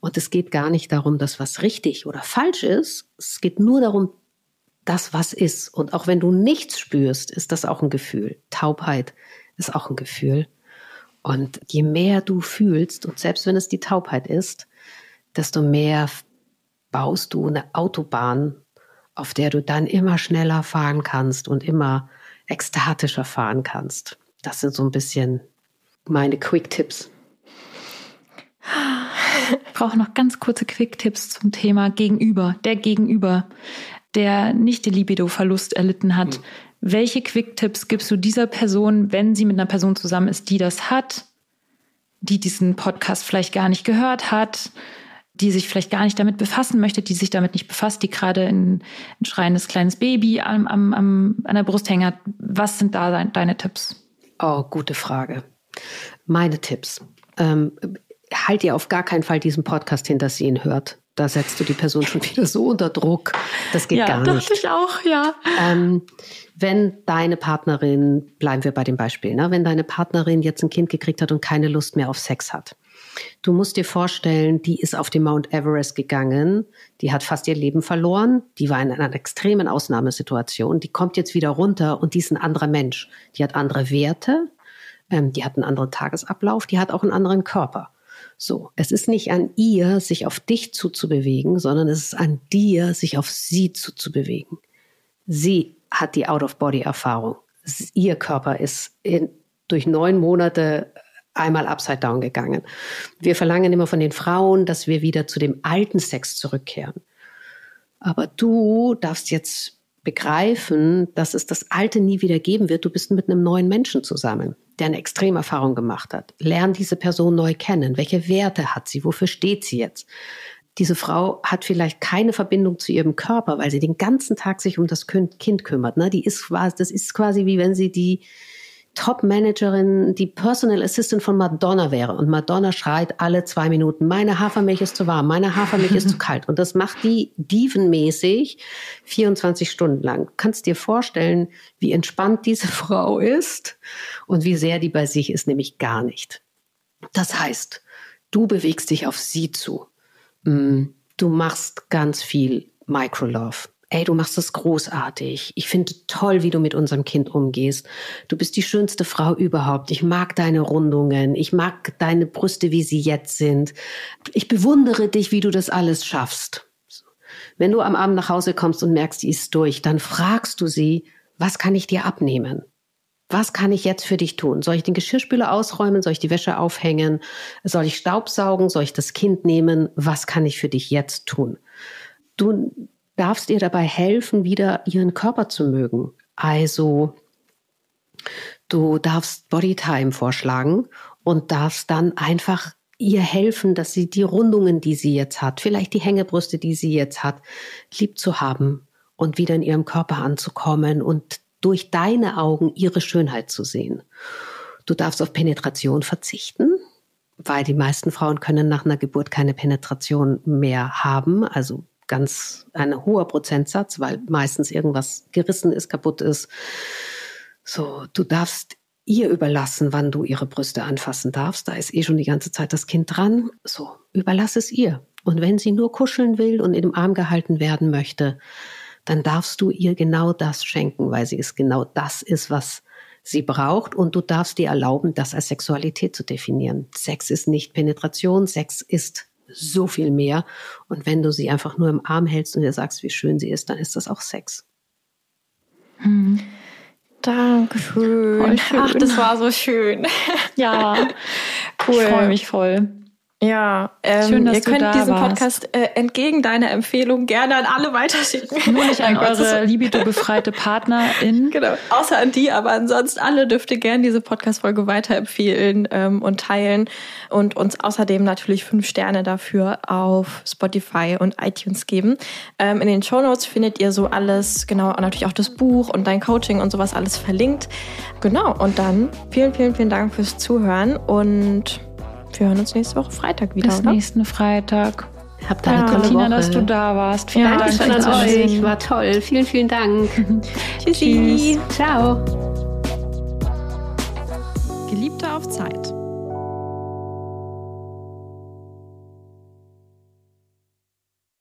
Und es geht gar nicht darum, dass was richtig oder falsch ist. Es geht nur darum, das, was ist. Und auch wenn du nichts spürst, ist das auch ein Gefühl. Taubheit ist auch ein Gefühl. Und je mehr du fühlst, und selbst wenn es die Taubheit ist, desto mehr baust du eine Autobahn, auf der du dann immer schneller fahren kannst und immer ekstatischer fahren kannst. Das sind so ein bisschen meine Quick-Tipps. Ich brauche noch ganz kurze Quick-Tipps zum Thema Gegenüber. Der Gegenüber, der nicht den Libido-Verlust erlitten hat. Mhm. Welche Quick-Tipps gibst du dieser Person, wenn sie mit einer Person zusammen ist, die das hat, die diesen Podcast vielleicht gar nicht gehört hat, die sich vielleicht gar nicht damit befassen möchte, die sich damit nicht befasst, die gerade ein, ein schreiendes kleines Baby am, am, am, an der Brust hängt. Was sind da deine Tipps? Oh, gute Frage. Meine Tipps. Ähm, halt ihr auf gar keinen Fall diesen Podcast hin, dass sie ihn hört. Da setzt du die Person schon wieder so unter Druck. Das geht ja, gar nicht. Ja, dachte ich auch, ja. Ähm, wenn deine Partnerin, bleiben wir bei dem Beispiel, ne, wenn deine Partnerin jetzt ein Kind gekriegt hat und keine Lust mehr auf Sex hat, Du musst dir vorstellen, die ist auf den Mount Everest gegangen, die hat fast ihr Leben verloren, die war in einer extremen Ausnahmesituation, die kommt jetzt wieder runter und die ist ein anderer Mensch. Die hat andere Werte, ähm, die hat einen anderen Tagesablauf, die hat auch einen anderen Körper. So, es ist nicht an ihr, sich auf dich zuzubewegen, sondern es ist an dir, sich auf sie zuzubewegen. Sie hat die Out-of-Body-Erfahrung. Ihr Körper ist in, durch neun Monate einmal upside down gegangen. Wir verlangen immer von den Frauen, dass wir wieder zu dem alten Sex zurückkehren. Aber du darfst jetzt begreifen, dass es das Alte nie wieder geben wird. Du bist mit einem neuen Menschen zusammen, der eine Extremerfahrung gemacht hat. Lern diese Person neu kennen. Welche Werte hat sie? Wofür steht sie jetzt? Diese Frau hat vielleicht keine Verbindung zu ihrem Körper, weil sie den ganzen Tag sich um das Kind kümmert. Ne? Die ist, das ist quasi wie wenn sie die, Top-Managerin, die Personal Assistant von Madonna wäre und Madonna schreit alle zwei Minuten, meine Hafermilch ist zu warm, meine Hafermilch ist zu kalt. Und das macht die dievenmäßig 24 Stunden lang. kannst dir vorstellen, wie entspannt diese Frau ist und wie sehr die bei sich ist, nämlich gar nicht. Das heißt, du bewegst dich auf sie zu. Mm, du machst ganz viel Microlove ey, du machst das großartig. Ich finde toll, wie du mit unserem Kind umgehst. Du bist die schönste Frau überhaupt. Ich mag deine Rundungen. Ich mag deine Brüste, wie sie jetzt sind. Ich bewundere dich, wie du das alles schaffst. Wenn du am Abend nach Hause kommst und merkst, die ist durch, dann fragst du sie, was kann ich dir abnehmen? Was kann ich jetzt für dich tun? Soll ich den Geschirrspüler ausräumen? Soll ich die Wäsche aufhängen? Soll ich Staubsaugen? Soll ich das Kind nehmen? Was kann ich für dich jetzt tun? Du darfst ihr dabei helfen, wieder ihren Körper zu mögen. Also du darfst Bodytime vorschlagen und darfst dann einfach ihr helfen, dass sie die Rundungen, die sie jetzt hat, vielleicht die Hängebrüste, die sie jetzt hat, lieb zu haben und wieder in ihrem Körper anzukommen und durch deine Augen ihre Schönheit zu sehen. Du darfst auf Penetration verzichten weil die meisten Frauen können nach einer Geburt keine Penetration mehr haben. Also ganz ein hoher Prozentsatz, weil meistens irgendwas gerissen ist, kaputt ist. So, du darfst ihr überlassen, wann du ihre Brüste anfassen darfst. Da ist eh schon die ganze Zeit das Kind dran. So, überlass es ihr. Und wenn sie nur kuscheln will und in dem Arm gehalten werden möchte, dann darfst du ihr genau das schenken, weil sie es genau das ist, was sie braucht. Und du darfst dir erlauben, das als Sexualität zu definieren. Sex ist nicht Penetration, Sex ist so viel mehr. Und wenn du sie einfach nur im Arm hältst und ihr sagst, wie schön sie ist, dann ist das auch Sex. Hm. Dankeschön. Ach, das war so schön. Ja, cool. Ich freue mich voll. Ja, ähm, Schön, dass ihr könnt diesen warst. Podcast äh, entgegen deiner Empfehlung gerne an alle weiterschicken. Nur nicht an eure libido-befreite Partnerin. Genau, außer an die, aber ansonsten alle dürft ihr gerne diese Podcast-Folge weiterempfehlen ähm, und teilen und uns außerdem natürlich fünf Sterne dafür auf Spotify und iTunes geben. Ähm, in den Show Notes findet ihr so alles, genau, und natürlich auch das Buch und dein Coaching und sowas alles verlinkt. Genau, und dann vielen, vielen, vielen Dank fürs Zuhören und wir hören uns nächste Woche Freitag wieder. Bis oder? nächsten Freitag. Habt eine ja, tolle Tina, Woche. dass du da warst. Vielen ja, Dank schön an euch. War toll. Vielen, vielen Dank. Tschüssi. Tschüss. Ciao. Geliebte auf Zeit.